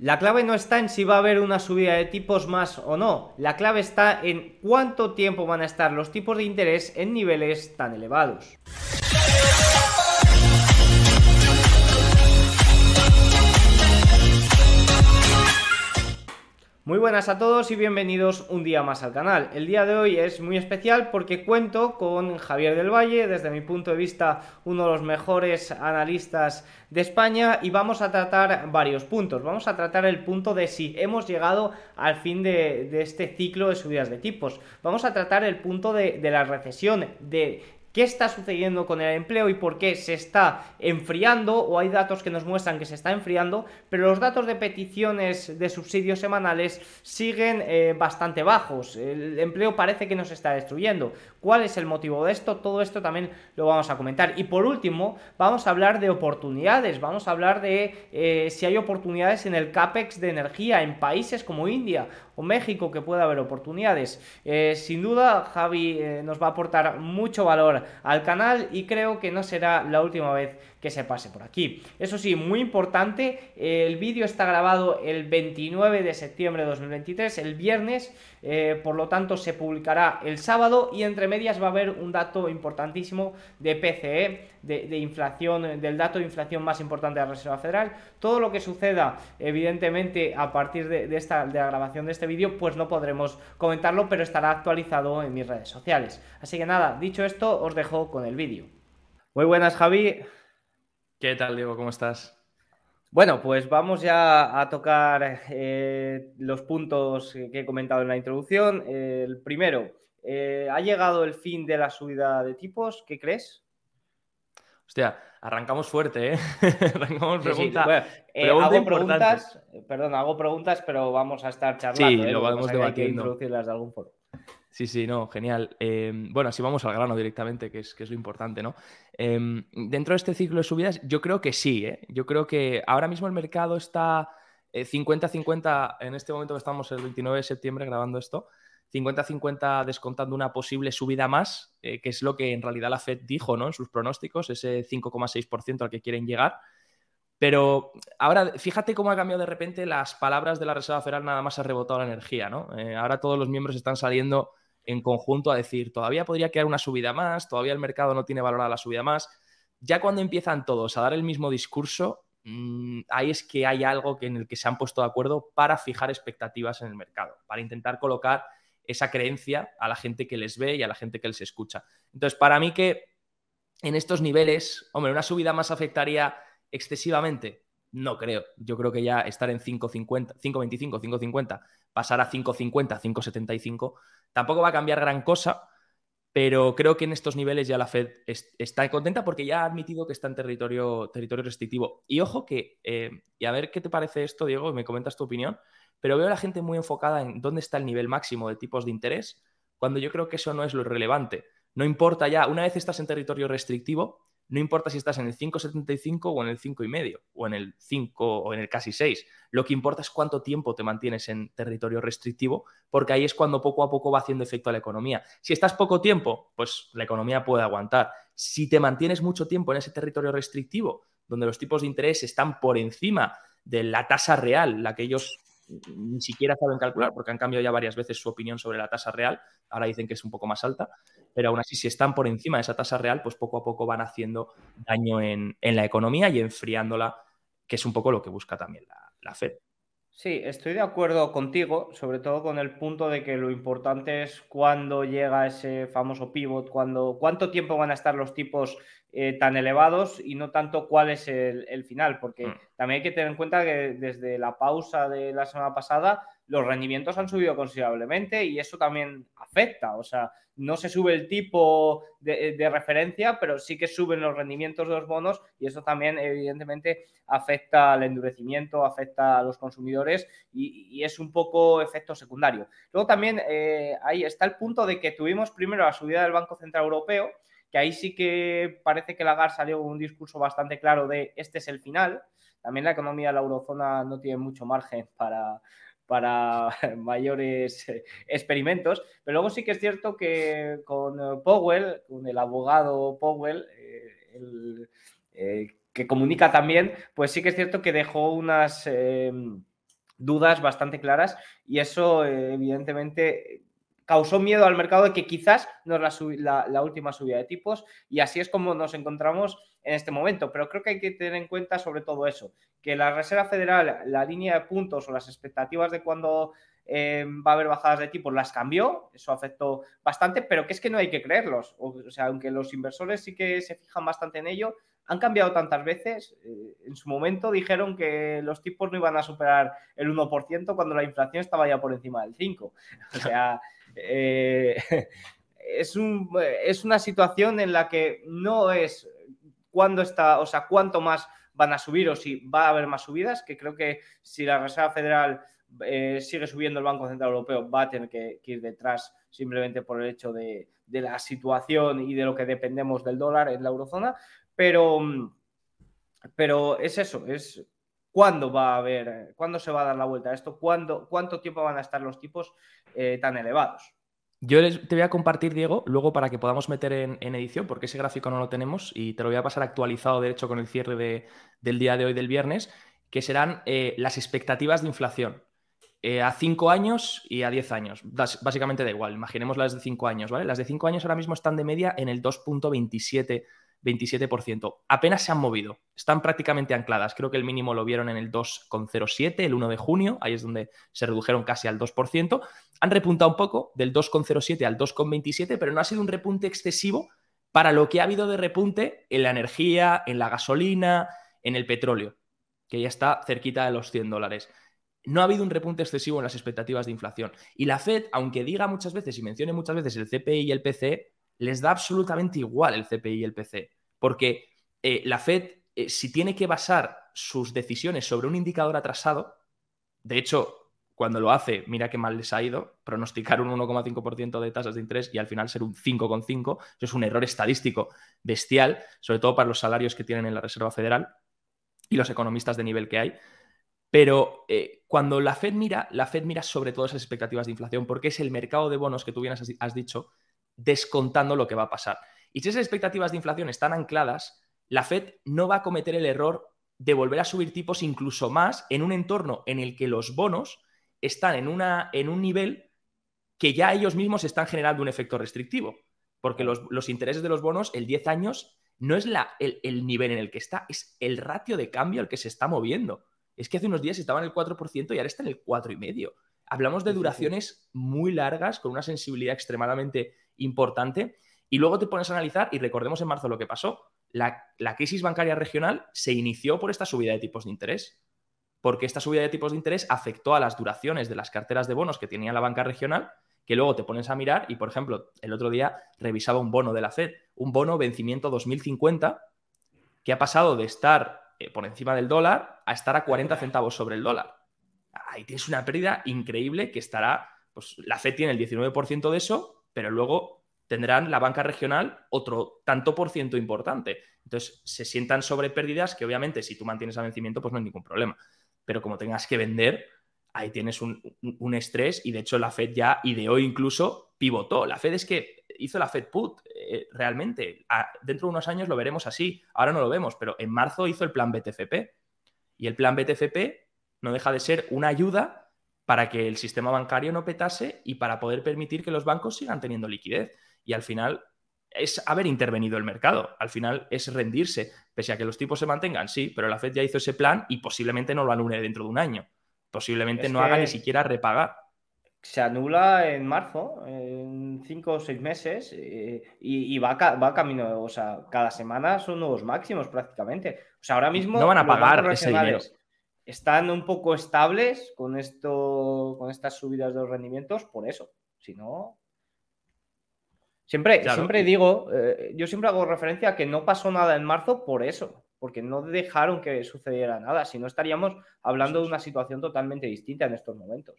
La clave no está en si va a haber una subida de tipos más o no, la clave está en cuánto tiempo van a estar los tipos de interés en niveles tan elevados. Muy buenas a todos y bienvenidos un día más al canal. El día de hoy es muy especial porque cuento con Javier del Valle, desde mi punto de vista uno de los mejores analistas de España y vamos a tratar varios puntos. Vamos a tratar el punto de si hemos llegado al fin de, este ciclo de subidas de tipos. Vamos a tratar el punto de, de la recesión, de qué está sucediendo con el empleo y por qué se está enfriando o hay datos que nos muestran que se está enfriando, pero los datos de peticiones de subsidios semanales siguen eh, bastante bajos. El empleo parece que nos está destruyendo. ¿Cuál es el motivo de esto? Todo esto también lo vamos a comentar. Y por último, vamos a hablar de oportunidades, vamos a hablar de eh, si hay oportunidades en el CAPEX de energía en países como India o México que pueda haber oportunidades. Eh, sin duda, Javi nos va a aportar mucho valor al canal y creo que no será la última vez que se pase por aquí. Eso sí, muy importante, el vídeo está grabado el 29 de septiembre de 2023, el viernes, eh, por lo tanto se publicará el sábado y entre medias va a haber un dato importantísimo de PCE, de, inflación, del dato de inflación más importante de la Reserva Federal. Todo lo que suceda, evidentemente, a partir de, esta, de la grabación de este vídeo, pues no podremos comentarlo, pero estará actualizado en mis redes sociales. Así que nada, dicho esto, os dejo con el vídeo. Muy buenas, Javi. ¿Qué tal, Diego? ¿Cómo estás? Bueno, pues vamos ya a tocar eh, los puntos que he comentado en la introducción. el primero, eh, ¿ha llegado el fin de la subida de tipos? ¿Qué crees? Hostia, arrancamos fuerte, ¿eh? arrancamos pregunta, eh, hago preguntas, perdón, hago preguntas, pero vamos a estar charlando. Sí, lo vamos debatiendo. Hay que introducirlas de algún foro. Sí, sí, no, genial. Em, bueno, así vamos al grano directamente, que es, lo importante, ¿no? Em, dentro de este ciclo de subidas, yo creo que sí, ¿eh? Yo creo que ahora mismo el mercado está 50-50, eh, en este momento que estamos el 29 de septiembre grabando esto, 50-50 descontando una posible subida más, eh, que es lo que en realidad la Fed dijo, ¿no? En sus pronósticos, ese 5,6% al que quieren llegar. Pero ahora, fíjate cómo ha cambiado de repente las palabras de la Reserva Federal, nada más ha rebotado la energía, ¿no? ahora todos los miembros están saliendo en conjunto a decir, todavía podría quedar una subida más, todavía el mercado no tiene valorada la subida más. Ya cuando empiezan todos a dar el mismo discurso, mm, ahí es que hay algo que en el que se han puesto de acuerdo para fijar expectativas en el mercado, para intentar colocar esa creencia a la gente que les ve y a la gente que les escucha. Entonces, para mí que en estos niveles, hombre, una subida más afectaría excesivamente. No creo. Yo creo que ya estar en 5.50, 5.25, 5.50, pasar a 5.50, 5.75, Tampoco va a cambiar gran cosa, pero creo que en estos niveles ya la Fed está contenta porque ya ha admitido que está en territorio, territorio restrictivo. Y ojo que, eh, y a ver qué te parece esto, Diego, me comentas tu opinión, pero veo a la gente muy enfocada en dónde está el nivel máximo de tipos de interés, cuando yo creo que eso no es lo relevante. No importa ya, una vez estás en territorio restrictivo, no importa si estás en el 5,75 o en el 5,5 o en el 5 o en el casi 6. Lo que importa es cuánto tiempo te mantienes en territorio restrictivo, porque ahí es cuando poco a poco va haciendo efecto a la economía. Si estás poco tiempo, pues la economía puede aguantar. Si te mantienes mucho tiempo en ese territorio restrictivo, donde los tipos de interés están por encima de la tasa real, la que ellos ni siquiera saben calcular, porque han cambiado ya varias veces su opinión sobre la tasa real, ahora dicen que es un poco más alta, pero aún así si están por encima de esa tasa real, pues poco a poco van haciendo daño en, la economía y enfriándola, que es un poco lo que busca también la, la Fed. Sí, estoy de acuerdo contigo, sobre todo con el punto de que lo importante es cuándo llega ese famoso pivot, cuándo, cuánto tiempo van a estar los tipos eh, tan elevados y no tanto cuál es el, final, porque mm. también hay que tener en cuenta que desde la pausa de la semana pasada los rendimientos han subido considerablemente y eso también afecta, o sea, no se sube el tipo de, referencia, pero sí que suben los rendimientos de los bonos y eso también evidentemente afecta al endurecimiento, afecta a los consumidores y, es un poco efecto secundario. Luego también eh, ahí está el punto de que tuvimos primero la subida del Banco Central Europeo, que ahí sí que parece que Lagarde salió con un discurso bastante claro de este es el final. También la economía de la eurozona no tiene mucho margen para, para mayores eh, experimentos. Pero luego sí que es cierto que con eh, Powell, con el abogado Powell, eh, que comunica también, pues sí que es cierto que dejó unas dudas bastante claras y eso evidentemente causó miedo al mercado de que quizás no es la, última subida de tipos y así es como nos encontramos en este momento. Pero creo que hay que tener en cuenta sobre todo eso, que la Reserva Federal, la línea de puntos o las expectativas de cuando eh, va a haber bajadas de tipos las cambió, eso afectó bastante, pero que es que no hay que creerlos. O, sea, aunque los inversores sí que se fijan bastante en ello, han cambiado tantas veces. Eh, en su momento dijeron que los tipos no iban a superar el 1% cuando la inflación estaba ya por encima del 5%. O sea, eh, es, un, es una situación en la que no es cuándo está, o sea, cuánto más van a subir o si va a haber más subidas, que creo que si la Reserva Federal eh, sigue subiendo el Banco Central Europeo, va a tener que, ir detrás simplemente por el hecho de, la situación y de lo que dependemos del dólar en la eurozona, pero, pero es eso, es cuándo va a haber, cuándo se va a dar la vuelta a esto, ¿Cuándo, cuánto tiempo van a estar los tipos eh, tan elevados. Yo te voy a compartir, Diego, luego para que podamos meter en, edición, porque ese gráfico no lo tenemos y te lo voy a pasar actualizado, de hecho, con el cierre del día de hoy, del viernes, que serán eh, las expectativas de inflación. Eh, a 5 años y a 10 años. básicamente da igual, imaginemos las de 5 años, ¿vale? Las de 5 años ahora mismo están de media en el 2.27 27%. Apenas se han movido, están prácticamente ancladas. Creo que el mínimo lo vieron en el 2,07 el 1 de junio, ahí es donde se redujeron casi al 2%. Han repuntado un poco del 2,07 al 2,27, pero no ha sido un repunte excesivo para lo que ha habido de repunte en la energía, en la gasolina, en el petróleo, que ya está cerquita de los 100 dólares. No ha habido un repunte excesivo en las expectativas de inflación. Y la Fed, aunque diga muchas veces y mencione muchas veces el CPI y el PCE, les da absolutamente igual el CPI y el PC, porque eh, la Fed, eh, si tiene que basar sus decisiones sobre un indicador atrasado, de hecho, cuando lo hace, mira qué mal les ha ido, pronosticar un 1,5% de tasas de interés y al final ser un 5,5%, eso es un error estadístico bestial, sobre todo para los salarios que tienen en la Reserva Federal y los economistas de nivel que hay. Pero eh, cuando la Fed mira, la Fed mira sobre todo esas expectativas de inflación, porque es el mercado de bonos que tú bien has dicho, descontando lo que va a pasar. Y si esas expectativas de inflación están ancladas, la Fed no va a cometer el error de volver a subir tipos incluso más en un entorno en el que los bonos están en, una, en un nivel que ya ellos mismos están generando un efecto restrictivo. Porque los, intereses de los bonos, el 10 años, no es la, el, el, nivel en el que está, es el ratio de cambio al que se está moviendo. Es que hace unos días estaba en el 4% y ahora está en el 4,5%. Hablamos de duraciones muy largas, con una sensibilidad extremadamente importante. Y luego te pones a analizar, y recordemos en marzo lo que pasó. La, crisis bancaria regional se inició por esta subida de tipos de interés, porque esta subida de tipos de interés afectó a las duraciones de las carteras de bonos que tenía la banca regional, que luego te pones a mirar y, por ejemplo, el otro día revisaba un bono de la Fed, un bono vencimiento 2050, que ha pasado de estar eh, por encima del dólar a estar a 40 centavos sobre el dólar. Ahí tienes una pérdida increíble que estará, pues la Fed tiene el 19% de eso pero luego tendrán la banca regional otro tanto por ciento importante. Entonces, se sientan sobre pérdidas que obviamente si tú mantienes a vencimiento, pues no hay ningún problema. Pero como tengas que vender, ahí tienes un, estrés y de hecho la Fed ya ideó incluso pivotó. La Fed es que hizo la Fed Put eh, realmente. dentro de unos años lo veremos así. Ahora no lo vemos, pero en marzo hizo el plan BTFP. Y el plan BTFP no deja de ser una ayuda para que el sistema bancario no petase y para poder permitir que los bancos sigan teniendo liquidez. Y al final es haber intervenido el mercado, al final es rendirse, pese a que los tipos se mantengan, sí, pero la Fed ya hizo ese plan y posiblemente no lo anule dentro de un año, posiblemente no haga ni siquiera repagar. Se anula en marzo, en cinco o seis meses, eh, y, va, va camino, o sea, cada semana son nuevos máximos prácticamente. O sea, ahora mismo... No van a pagar ese dinero están un poco estables con esto, con estas subidas de los rendimientos, por eso. Si no. Siempre, siempre digo, eh, yo siempre hago referencia a que no pasó nada en marzo por eso, porque no dejaron que sucediera nada, si no estaríamos hablando de una situación totalmente distinta en estos momentos.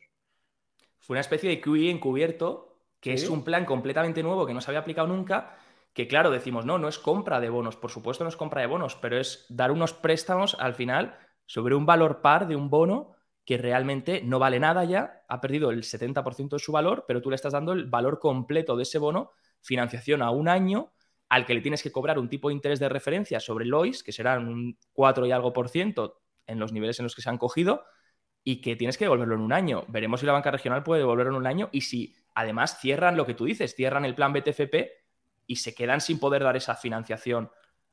Fue una especie de QE encubierto, que es un plan completamente nuevo que no se había aplicado nunca, que claro, decimos, no, no es compra de bonos, por supuesto no es compra de bonos, pero es dar unos préstamos al final sobre un valor par de un bono que realmente no vale nada ya, ha perdido el 70% de su valor, pero tú le estás dando el valor completo de ese bono, financiación a un año, al que le tienes que cobrar un tipo de interés de referencia sobre el OIS, que serán un 4 y algo por ciento en los niveles en los que se han cogido, y que tienes que devolverlo en un año. Veremos si la banca regional puede devolverlo en un año y si además cierran lo que tú dices, cierran el plan BTFP y se quedan sin poder dar esa financiación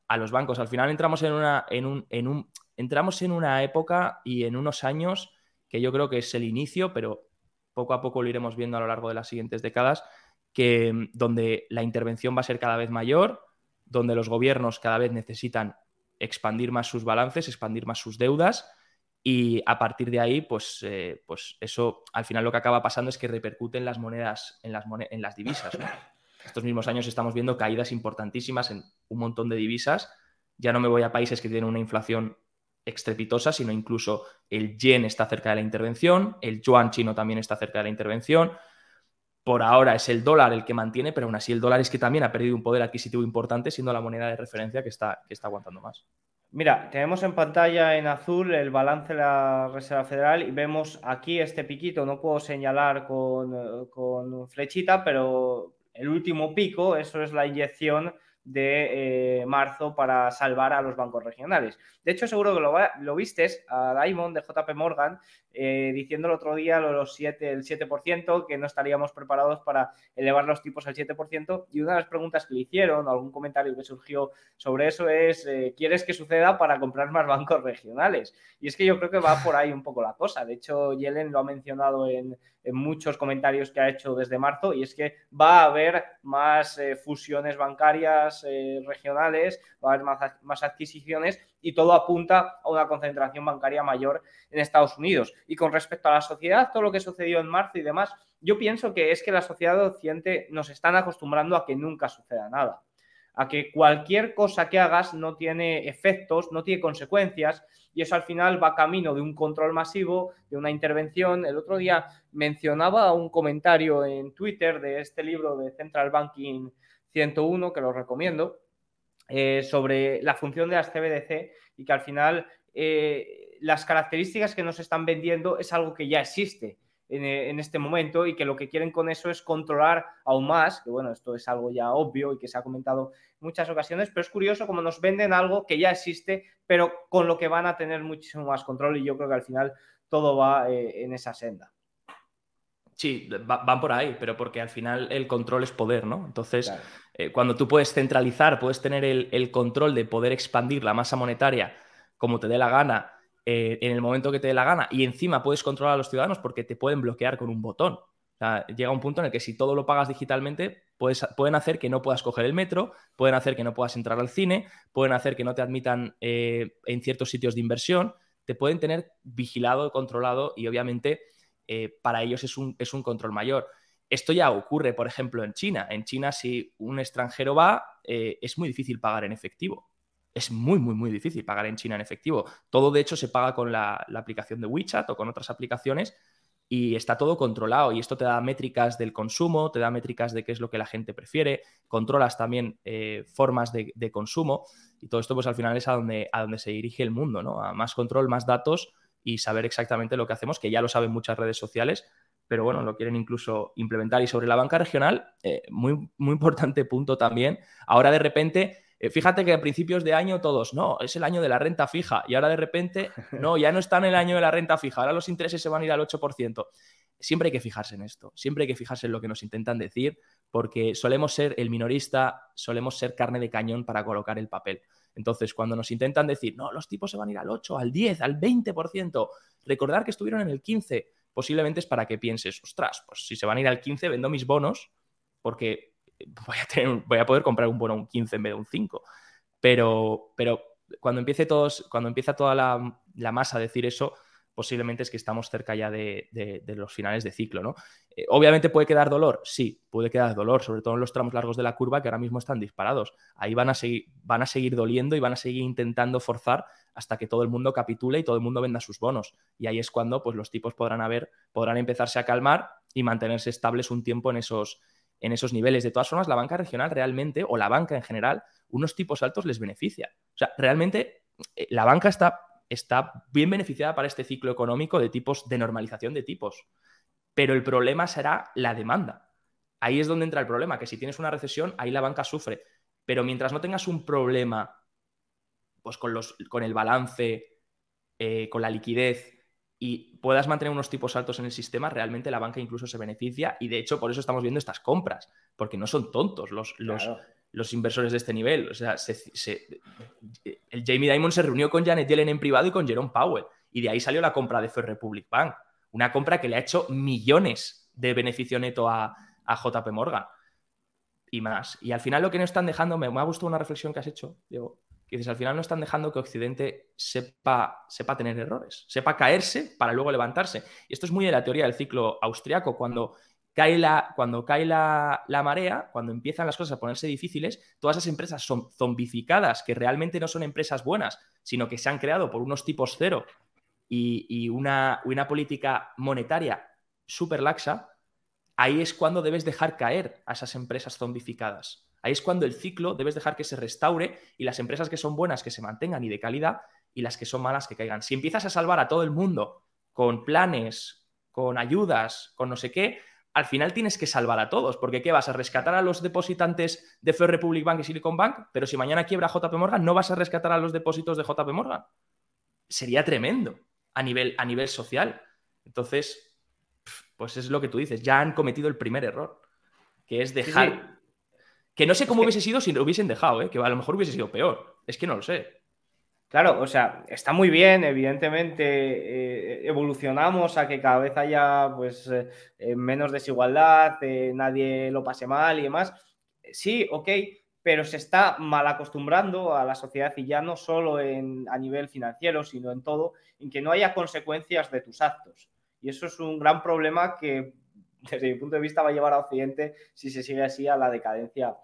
a los bancos. Al final entramos en una, en un, en un, entramos en una época y en unos años que yo creo que es el inicio, pero poco a poco lo iremos viendo a lo largo de las siguientes décadas, que mm, donde la intervención va a ser cada vez mayor, donde los gobiernos cada vez necesitan expandir más sus balances, expandir más sus deudas y a partir de ahí, pues, eh, pues eso al final lo que acaba pasando es que repercute en las monedas, en las, en las divisas. Estos mismos años estamos viendo caídas importantísimas en un montón de divisas. Ya no me voy a países que tienen una inflación estrepitosa, sino incluso el yen está cerca de la intervención, el yuan chino también está cerca de la intervención. Por ahora es el dólar el que mantiene, pero aún así el dólar es que también ha perdido un poder adquisitivo importante, siendo la moneda de referencia que está, que está aguantando más. Mira, tenemos en pantalla en azul el balance de la Reserva Federal y vemos aquí este piquito, no puedo señalar con, con flechita, pero el último pico, eso es la inyección de eh, marzo para salvar a los bancos regionales. De hecho, seguro que lo, lo vistes a Diamond de JP Morgan eh, diciendo el otro día lo los 7, el 7%, que no estaríamos preparados para elevar los tipos al 7%. Y una de las preguntas que le hicieron, algún comentario que surgió sobre eso es, eh, ¿quieres que suceda para comprar más bancos regionales? Y es que yo creo que va por ahí un poco la cosa. De hecho, Yellen lo ha mencionado en, muchos comentarios que ha hecho desde marzo, y es que va a haber más eh, fusiones bancarias regionales, va a haber más adquisiciones y todo apunta a una concentración bancaria mayor en Estados Unidos. Y con respecto a la sociedad, todo lo que sucedió en marzo y demás, yo pienso que es que la sociedad occidente nos están acostumbrando a que nunca suceda nada, a que cualquier cosa que hagas no tiene efectos, no tiene consecuencias y eso al final va camino de un control masivo, de una intervención. El otro día mencionaba un comentario en Twitter de este libro de Central Banking 101, que lo recomiendo, eh, sobre la función de las CBDC y que al final eh, las características que nos están vendiendo es algo que ya existe eh, en, este momento y que lo que quieren con eso es controlar aún más, que bueno, esto es algo ya obvio y que se ha comentado en muchas ocasiones, pero es curioso como nos venden algo que ya existe, pero con lo que van a tener muchísimo más control y yo creo que al final todo va en esa senda. Sí, van por ahí, pero porque al final el control es poder, ¿no? Entonces, eh, cuando tú puedes centralizar, puedes tener el, control de poder expandir la masa monetaria como te dé la gana, eh, en el momento que te dé la gana, y encima puedes controlar a los ciudadanos porque te pueden bloquear con un botón. Llega un punto en el que si todo lo pagas digitalmente, pueden hacer que no puedas coger el metro, pueden hacer que no puedas entrar al cine, pueden hacer que no te admitan eh, en ciertos sitios de inversión, te pueden tener vigilado, controlado y obviamente para ellos es un, es un control mayor. Esto ya ocurre, por ejemplo, en China. En China, si un extranjero va, eh, es muy difícil pagar en efectivo. Es muy, muy, muy difícil pagar en China en efectivo. Todo, de hecho, se paga con la, aplicación de WeChat o con otras aplicaciones y está todo controlado. Y esto te da métricas del consumo, te da métricas de qué es lo que la gente prefiere, controlas también eh, formas de, consumo y todo esto, pues al final es a donde, a donde se dirige el mundo, ¿no? A más control, más datos y saber exactamente lo que hacemos, que ya lo saben muchas redes sociales, pero bueno, lo quieren incluso implementar. Y sobre la banca regional, eh, muy, muy importante punto también, ahora de repente... Eh, fíjate que a principios de año todos, no, es el año de la renta fija y ahora de repente, no, ya no está en el año de la renta fija, ahora los intereses se van a ir al 8%. Siempre hay que fijarse en esto, siempre hay que fijarse en lo que nos intentan decir, porque solemos ser el minorista, solemos ser carne de cañón para colocar el papel. Entonces, cuando nos intentan decir, no, los tipos se van a ir al 8, al 10, al 20%, recordar que estuvieron en el 15, posiblemente es para que pienses, ostras, pues si se van a ir al 15, vendo mis bonos porque voy a, tener, voy a poder comprar un bono un 15 en vez de un 5. Pero, pero cuando, empiece todos, cuando empieza toda la, la masa a decir eso, posiblemente es que estamos cerca ya de, los finales de ciclo, ¿no? Eh, obviamente puede quedar dolor, sí, puede quedar dolor, sobre todo en los tramos largos de la curva que ahora mismo están disparados. Ahí van a seguir, van a seguir doliendo y van a seguir intentando forzar hasta que todo el mundo capitule y todo el mundo venda sus bonos. Y ahí es cuando pues, los tipos podrán haber, podrán empezarse a calmar y mantenerse estables un tiempo en esos, en esos niveles. De todas formas, la banca regional realmente, o la banca en general, unos tipos altos les beneficia. O sea, realmente eh, la banca está está bien beneficiada para este ciclo económico de tipos de normalización de tipos. Pero el problema será la demanda. Ahí es donde entra el problema, que si tienes una recesión, ahí la banca sufre. Pero mientras no tengas un problema pues con, los, con el balance, eh, con la liquidez y puedas mantener unos tipos altos en el sistema, realmente la banca incluso se beneficia y de hecho por eso estamos viendo estas compras, porque no son tontos los, los, inversores de este nivel. O sea, el Jamie Dimon se reunió con Janet Yellen en privado y con Jerome Powell y de ahí salió la compra de First Republic Bank, una compra que le ha hecho millones de beneficio neto a, JP Morgan y más. Y al final lo que no están dejando, me, me ha gustado una reflexión que has hecho, Diego, que dices, al final no están dejando que Occidente sepa, sepa tener errores, sepa caerse para luego levantarse. Y esto es muy de la teoría del ciclo austriaco, cuando cae la, cuando cae la, marea, cuando empiezan las cosas a ponerse difíciles, todas esas empresas son zombificadas, que realmente no son empresas buenas, sino que se han creado por unos tipos cero y, una, una política monetaria súper laxa, ahí es cuando debes dejar caer a esas empresas zombificadas. Ahí es cuando el ciclo debes dejar que se restaure y las empresas que son buenas que se mantengan y de calidad y las que son malas que caigan. Si empiezas a salvar a todo el mundo con planes, con ayudas, con no sé qué, al final tienes que salvar a todos, porque ¿qué vas a rescatar a los depositantes de First Republic Bank y Silicon Bank? Pero si mañana quiebra JP Morgan, no vas a rescatar a los depósitos de JP Morgan. Sería tremendo a nivel, a nivel social. Entonces, pues es lo que tú dices, ya han cometido el primer error, que es dejar que no sé cómo hubiese sido si lo hubiesen dejado, ¿eh? que a lo mejor hubiese sido peor. Es que no lo sé. Claro, o sea, está muy bien, evidentemente eh, evolucionamos a que cada vez haya pues eh, menos desigualdad, nadie lo pase mal y demás. Sí, ok, pero se está mal acostumbrando a la sociedad y ya no solo en, a nivel financiero, sino en todo, en que no haya consecuencias de tus actos. Y eso es un gran problema que desde mi punto de vista, va a llevar a Occidente, si se sigue así, a la decadencia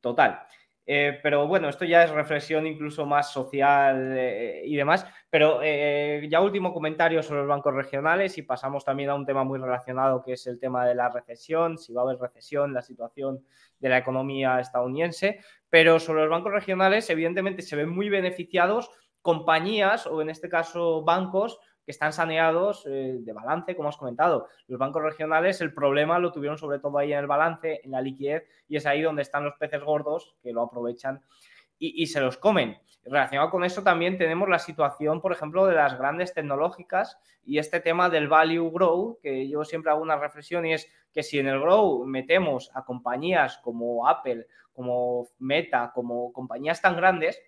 total. Eh, pero bueno, esto ya es reflexión incluso más social eh, y demás. Pero eh, ya último comentario sobre los bancos regionales y pasamos también a un tema muy relacionado que es el tema de la recesión, si va a haber recesión, la situación de la economía estadounidense. Pero sobre los bancos regionales, evidentemente se ven muy beneficiados compañías o en este caso bancos que están saneados eh, de balance, como has comentado. Los bancos regionales, el problema lo tuvieron sobre todo ahí en el balance, en la liquidez, y es ahí donde están los peces gordos que lo aprovechan y, se los comen. Relacionado con eso también tenemos la situación, por ejemplo, de las grandes tecnológicas y este tema del value grow, que yo siempre hago una reflexión y es que si en el grow metemos a compañías como Apple, como Meta, como compañías tan grandes,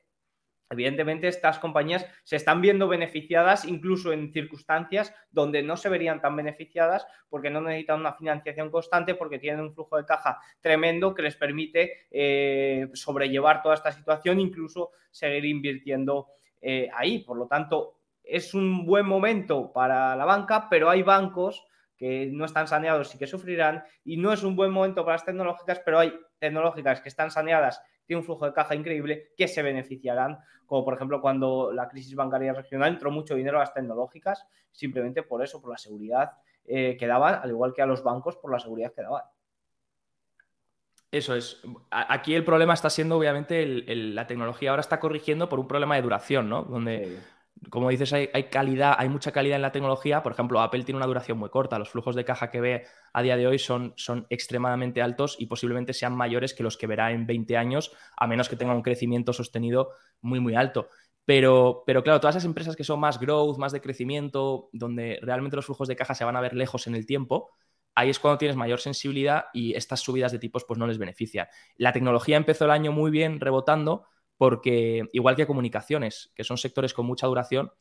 Evidentemente, estas compañías se están viendo beneficiadas incluso en circunstancias donde no se verían tan beneficiadas porque no necesitan una financiación constante, porque tienen un flujo de caja tremendo que les permite eh, sobrellevar toda esta situación, incluso seguir invirtiendo eh, ahí. Por lo tanto, es un buen momento para la banca, pero hay bancos que no están saneados y que sufrirán, y no es un buen momento para las tecnológicas, pero hay tecnológicas que están saneadas tiene un flujo de caja increíble que se beneficiarán, como por ejemplo cuando la crisis bancaria regional entró mucho dinero a las tecnológicas, simplemente por eso, por la seguridad eh, que daban, al igual que a los bancos por la seguridad que daban. Eso es. Aquí el problema está siendo, obviamente, la tecnología ahora está corrigiendo por un problema de duración, ¿no? Donde como dices, hay, calidad, hay mucha calidad en la tecnología. Por ejemplo, Apple tiene una duración muy corta. Los flujos de caja que ve a día de hoy son, son extremadamente altos y posiblemente sean mayores que los que verá en 20 años, a menos que tenga un crecimiento sostenido muy, muy alto. Pero, pero claro, todas esas empresas que son más growth, más de crecimiento, donde realmente los flujos de caja se van a ver lejos en el tiempo, ahí es cuando tienes mayor sensibilidad y estas subidas de tipos pues no les benefician. La tecnología empezó el año muy bien rebotando, porque igual que comunicaciones, que son sectores con mucha duración,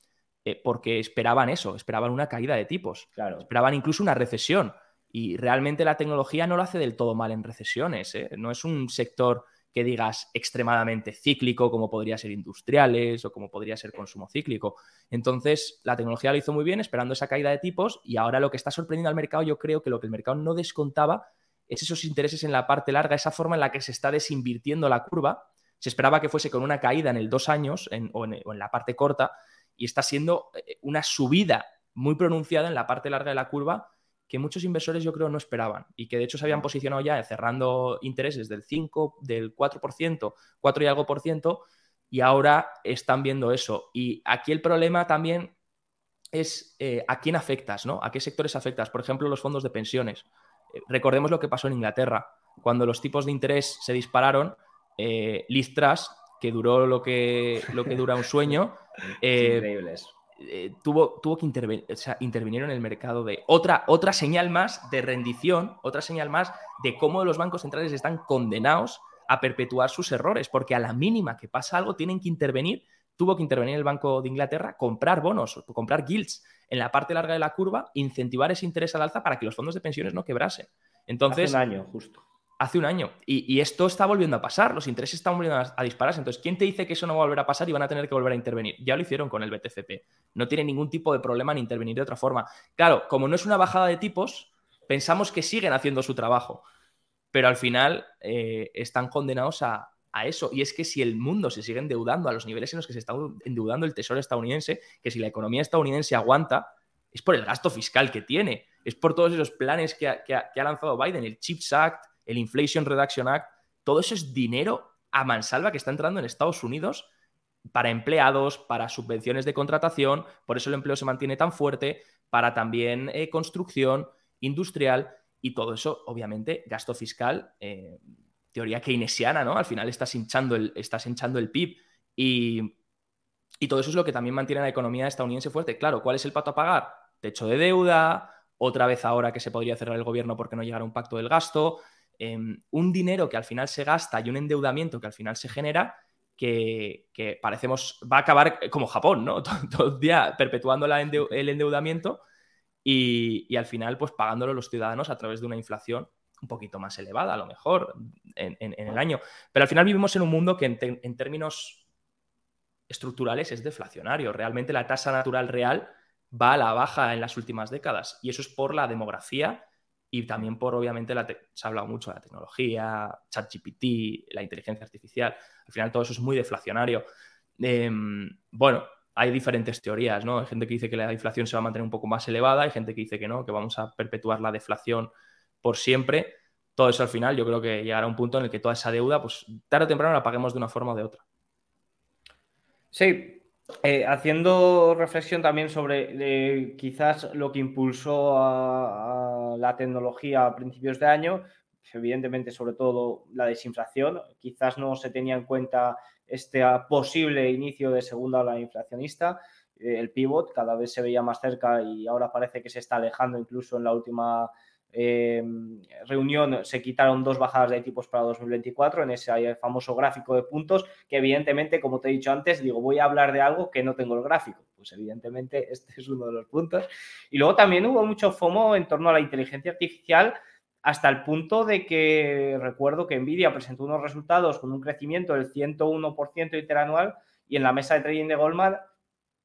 eh, porque esperaban eso, esperaban una caída de tipos, esperaban incluso una recesión. Y realmente la tecnología no lo hace del todo mal en recesiones. ¿eh? No es un sector que digas extremadamente cíclico, como podría ser industriales o como podría ser consumo cíclico. Entonces, la tecnología lo hizo muy bien, esperando esa caída de tipos, y ahora lo que está sorprendiendo al mercado, yo creo que lo que el mercado no descontaba es esos intereses en la parte larga, esa forma en la que se está desinvirtiendo la curva se esperaba que fuese con una caída en el dos años o, en, la parte corta y está siendo eh, una subida muy pronunciada en la parte larga de la curva que muchos inversores yo creo no esperaban y que de hecho se habían posicionado ya cerrando intereses del 5, del 4%, 4 y algo por ciento y ahora están viendo eso. Y aquí el problema también es eh, a quién afectas, ¿no? A qué sectores afectas. Por ejemplo, los fondos de pensiones. Eh, recordemos lo que pasó en Inglaterra. Cuando los tipos de interés se dispararon, eh, Liz que duró lo que, lo que dura un sueño. Eh, eh, tuvo, tuvo que intervenir, o sea, intervinieron en el mercado de otra, otra señal más de rendición, otra señal más de cómo los bancos centrales están condenados a perpetuar sus errores, porque a la mínima que pasa algo tienen que intervenir. Tuvo que intervenir el Banco de Inglaterra, comprar bonos, comprar guilds en la parte larga de la curva, incentivar ese interés al alza para que los fondos de pensiones no quebrasen. Entonces, hace un año, justo. Hace un año. Y, esto está volviendo a pasar. Los intereses están volviendo a, dispararse. Entonces, ¿quién te dice que eso no va a volver a pasar y van a tener que volver a intervenir? Ya lo hicieron con el BTCP. No tiene ningún tipo de problema en intervenir de otra forma. Claro, como no es una bajada de tipos, pensamos que siguen haciendo su trabajo. Pero al final eh, están condenados a, eso. Y es que si el mundo se sigue endeudando a los niveles en los que se está endeudando el tesoro estadounidense, que si la economía estadounidense aguanta, es por el gasto fiscal que tiene, es por todos esos planes que ha lanzado Biden, el CHIPS Act, el Inflation Reduction Act, todo eso es dinero a mansalva que está entrando en Estados Unidos para empleados, para subvenciones de contratación, por eso el empleo se mantiene tan fuerte, para también eh, construcción industrial y todo eso, obviamente, gasto fiscal, eh, teoría keynesiana, ¿no? Al final estás hinchando el, estás hinchando el PIB y, y todo eso es lo que también mantiene la economía estadounidense fuerte. Claro, ¿cuál es el pato a pagar? Techo de deuda, otra vez ahora que se podría cerrar el gobierno porque no llegara un pacto del gasto, Em, un dinero que al final se gasta y un endeudamiento que al final se genera que, parecemos va a acabar como Japón, ¿no? Todo, el día perpetuando el endeudamiento y, al final pues pagándolo los ciudadanos a través de una inflación un poquito más elevada, a lo mejor, en, el año. Pero al final vivimos en un mundo que en, términos estructurales es deflacionario. Realmente la tasa natural real va a la baja en las últimas décadas y eso es por la demografía y también por, obviamente, se ha hablado mucho de la tecnología, ChatGPT, la inteligencia artificial. Al final todo eso es muy deflacionario. Em, bueno, hay diferentes teorías, ¿no? Hay gente que dice que la inflación se va a mantener un poco más elevada, hay gente que dice que no, que vamos a perpetuar la deflación por siempre. Todo eso al final yo creo que llegará a un punto en el que toda esa deuda, pues tarde o temprano la paguemos de una forma o de otra. Sí, eh, haciendo reflexión también sobre eh, quizás lo que impulsó a, la tecnología a principios de año, evidentemente sobre todo la desinflación, quizás no se tenía en cuenta este posible inicio de segunda ola inflacionista, eh, el pivot cada vez se veía más cerca y ahora parece que se está alejando incluso en la última eh, reunión se quitaron dos bajadas de tipos para 2024 en ese famoso gráfico de puntos que evidentemente, como te he dicho antes, digo, voy a hablar de algo que no tengo el gráfico. Pues evidentemente este es uno de los puntos. Y luego también hubo mucho FOMO en torno a la inteligencia artificial hasta el punto de que recuerdo que Nvidia presentó unos resultados con un crecimiento del 101% interanual y en la mesa de trading de Goldman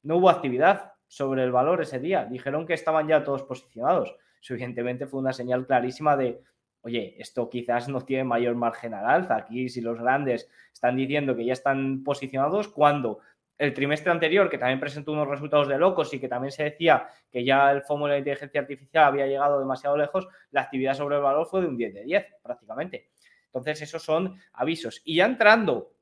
no hubo actividad sobre el valor ese día. Dijeron que estaban ya todos posicionados evidentemente fue una señal clarísima de, oye, esto quizás no tiene mayor margen al alza. Aquí si los grandes están diciendo que ya están posicionados, cuando el trimestre anterior, que también presentó unos resultados de locos y que también se decía que ya el FOMO de la inteligencia artificial había llegado demasiado lejos, la actividad sobre el valor fue de un 10 de 10 prácticamente. Entonces, esos son avisos. Y ya entrando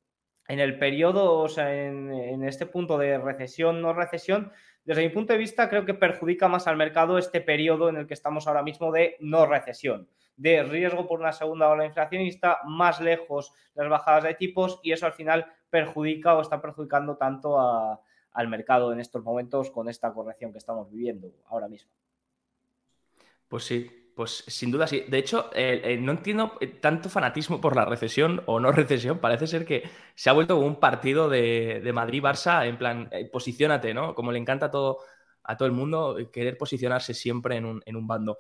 en el periodo, o sea, en, en este punto de recesión, no recesión, desde mi punto de vista, creo que perjudica más al mercado este periodo en el que estamos ahora mismo de no recesión, de riesgo por una segunda ola inflacionista, más lejos las bajadas de tipos y eso al final perjudica o está perjudicando tanto al mercado en estos momentos con esta corrección que estamos viviendo ahora mismo. Pues sí, pues sin duda sí. De hecho, eh, eh, no entiendo eh, tanto fanatismo por la recesión o no recesión. Parece ser que se ha vuelto un partido de, Madrid-Barça, en plan, posicionate, ¿no? Como le encanta a todo, a todo el mundo querer posicionarse siempre en un, bando.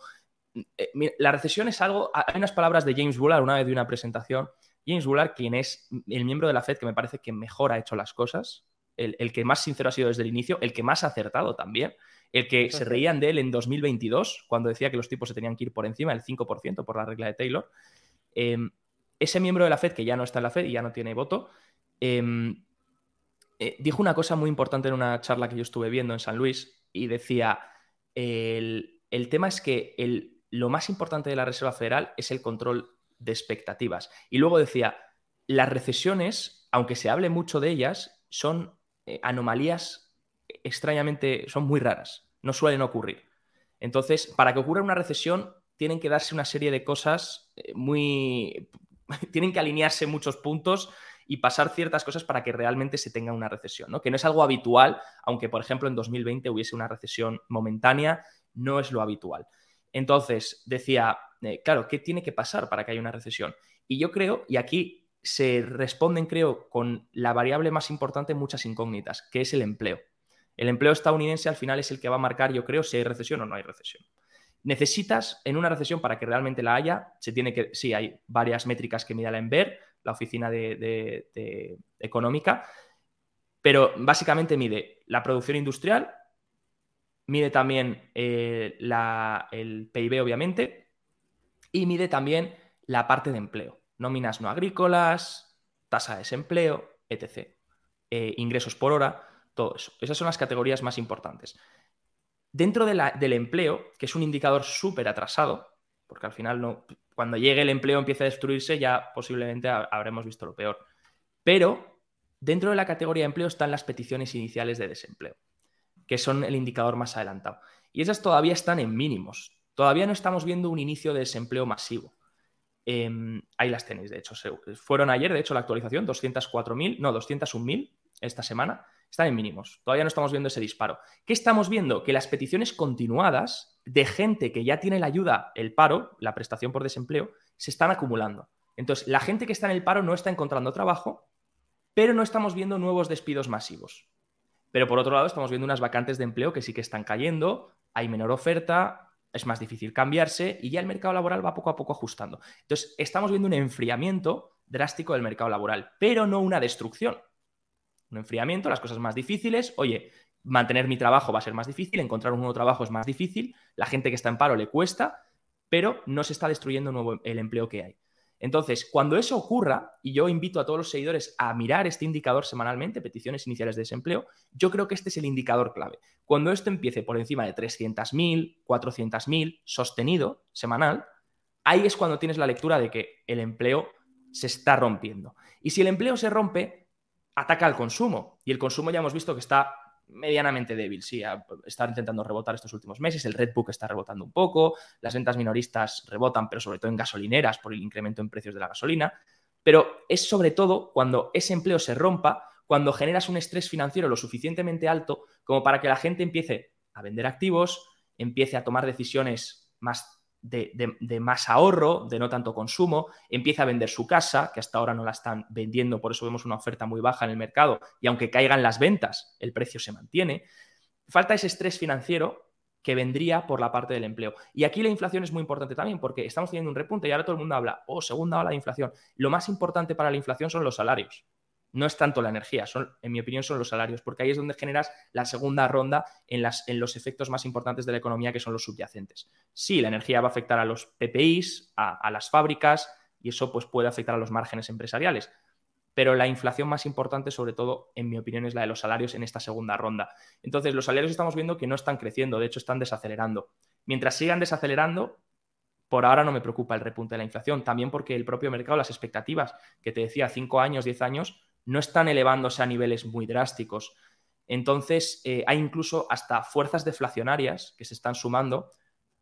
la recesión es algo. Hay unas palabras de James Bullard una vez de una presentación. James Bullard, quien es el miembro de la Fed que me parece que mejor ha hecho las cosas, el, el que más sincero ha sido desde el inicio, el que más ha acertado también el que se reían de él en 2022, cuando decía que los tipos se tenían que ir por encima del 5% por la regla de Taylor. Em, ese miembro de la Fed, que ya no está en la Fed y ya no tiene voto, em, eh, dijo una cosa muy importante en una charla que yo estuve viendo en San Luis y decía, el, tema es que lo más importante de la Reserva Federal es el control de expectativas. Y luego decía, las recesiones, aunque se hable mucho de ellas, son eh, anomalías extrañamente, son muy raras no suelen ocurrir. Entonces, para que ocurra una recesión, tienen que darse una serie de cosas eh, muy... tienen que alinearse muchos puntos y pasar ciertas cosas para que realmente se tenga una recesión, ¿no? Que no es algo habitual, aunque por ejemplo en 2020 hubiese una recesión momentánea, no es lo habitual. Entonces, decía, eh, claro, ¿qué tiene que pasar para que haya una recesión? Y yo creo, y aquí se responden, creo, con la variable más importante muchas incógnitas, que es el empleo. El empleo estadounidense al final es el que va a marcar, yo creo, si hay recesión o no hay recesión. Necesitas, en una recesión, para que realmente la haya, se tiene que, sí, hay varias métricas que mide la ENVER, la oficina de, económica, pero básicamente mide la producción industrial, mide también eh, el PIB, obviamente, y mide también la parte de empleo, nóminas no agrícolas, tasa de desempleo, etc. Eh, ingresos por hora, todo eso. Esas son las categorías más importantes. Dentro del empleo, que es un indicador súper atrasado, porque al final no, cuando llegue el empleo empiece a destruirse, ya posiblemente habremos visto lo peor. Pero dentro de la categoría de empleo están las peticiones iniciales de desempleo, que son el indicador más adelantado. Y esas todavía están en mínimos. Todavía no estamos viendo un inicio de desempleo masivo. Em, ahí las tenéis, de hecho. fueron ayer, de hecho, la actualización, 204.000, no, 201.000 esta semana están en mínimos. Todavía no estamos viendo ese disparo. ¿Qué estamos viendo? Que las peticiones continuadas de gente que ya tiene la ayuda, el paro, la prestación por desempleo, se están acumulando. Entonces, la gente que está en el paro no está encontrando trabajo, pero no estamos viendo nuevos despidos masivos. Pero por otro lado, estamos viendo unas vacantes de empleo que sí que están cayendo, hay menor oferta, es más difícil cambiarse y ya el mercado laboral va poco a poco ajustando. Entonces, estamos viendo un enfriamiento drástico del mercado laboral, pero no una destrucción un enfriamiento, las cosas más difíciles. Oye, mantener mi trabajo va a ser más difícil, encontrar un nuevo trabajo es más difícil, la gente que está en paro le cuesta, pero no se está destruyendo nuevo el empleo que hay. Entonces, cuando eso ocurra, y yo invito a todos los seguidores a mirar este indicador semanalmente, peticiones iniciales de desempleo, yo creo que este es el indicador clave. Cuando esto empiece por encima de 300.000, 400.000, sostenido, semanal, ahí es cuando tienes la lectura de que el empleo se está rompiendo. Y si el empleo se rompe, ataca al consumo. Y el consumo ya hemos visto que está medianamente débil. Sí, está intentando rebotar estos últimos meses. El Redbook está rebotando un poco. Las ventas minoristas rebotan, pero sobre todo en gasolineras por el incremento en precios de la gasolina. Pero es sobre todo cuando ese empleo se rompa, cuando generas un estrés financiero lo suficientemente alto como para que la gente empiece a vender activos, empiece a tomar decisiones más de, más ahorro, de no tanto consumo, empieza a vender su casa, que hasta ahora no la están vendiendo, por eso vemos una oferta muy baja en el mercado, y aunque caigan las ventas, el precio se mantiene. Falta ese estrés financiero que vendría por la parte del empleo. Y aquí la inflación es muy importante también, porque estamos teniendo un repunte y ahora todo el mundo habla, oh, segunda ola de inflación. Lo más importante para la inflación son los salarios no es tanto la energía, son, en mi opinión son los salarios, porque ahí es donde generas la segunda ronda en, las, en los efectos más importantes de la economía, que son los subyacentes. Sí, la energía va a afectar a los PPIs, a, las fábricas, y eso pues, puede afectar a los márgenes empresariales. Pero la inflación más importante, sobre todo, en mi opinión, es la de los salarios en esta segunda ronda. Entonces, los salarios estamos viendo que no están creciendo, de hecho, están desacelerando. Mientras sigan desacelerando, por ahora no me preocupa el repunte de la inflación, también porque el propio mercado, las expectativas que te decía, 5 años, 10 años, no están elevándose a niveles muy drásticos. Entonces, eh, hay incluso hasta fuerzas deflacionarias que se están sumando,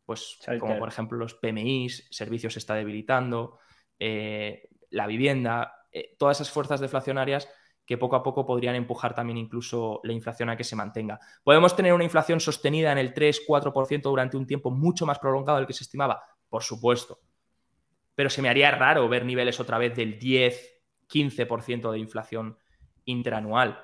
pues como por ejemplo los PMIs, servicios se está debilitando, eh, la vivienda, eh, todas esas fuerzas deflacionarias que poco a poco podrían empujar también incluso la inflación a que se mantenga. Podemos tener una inflación sostenida en el 3-4% durante un tiempo mucho más prolongado del que se estimaba, por supuesto. Pero se me haría raro ver niveles otra vez del 10, 15% de inflación interanual.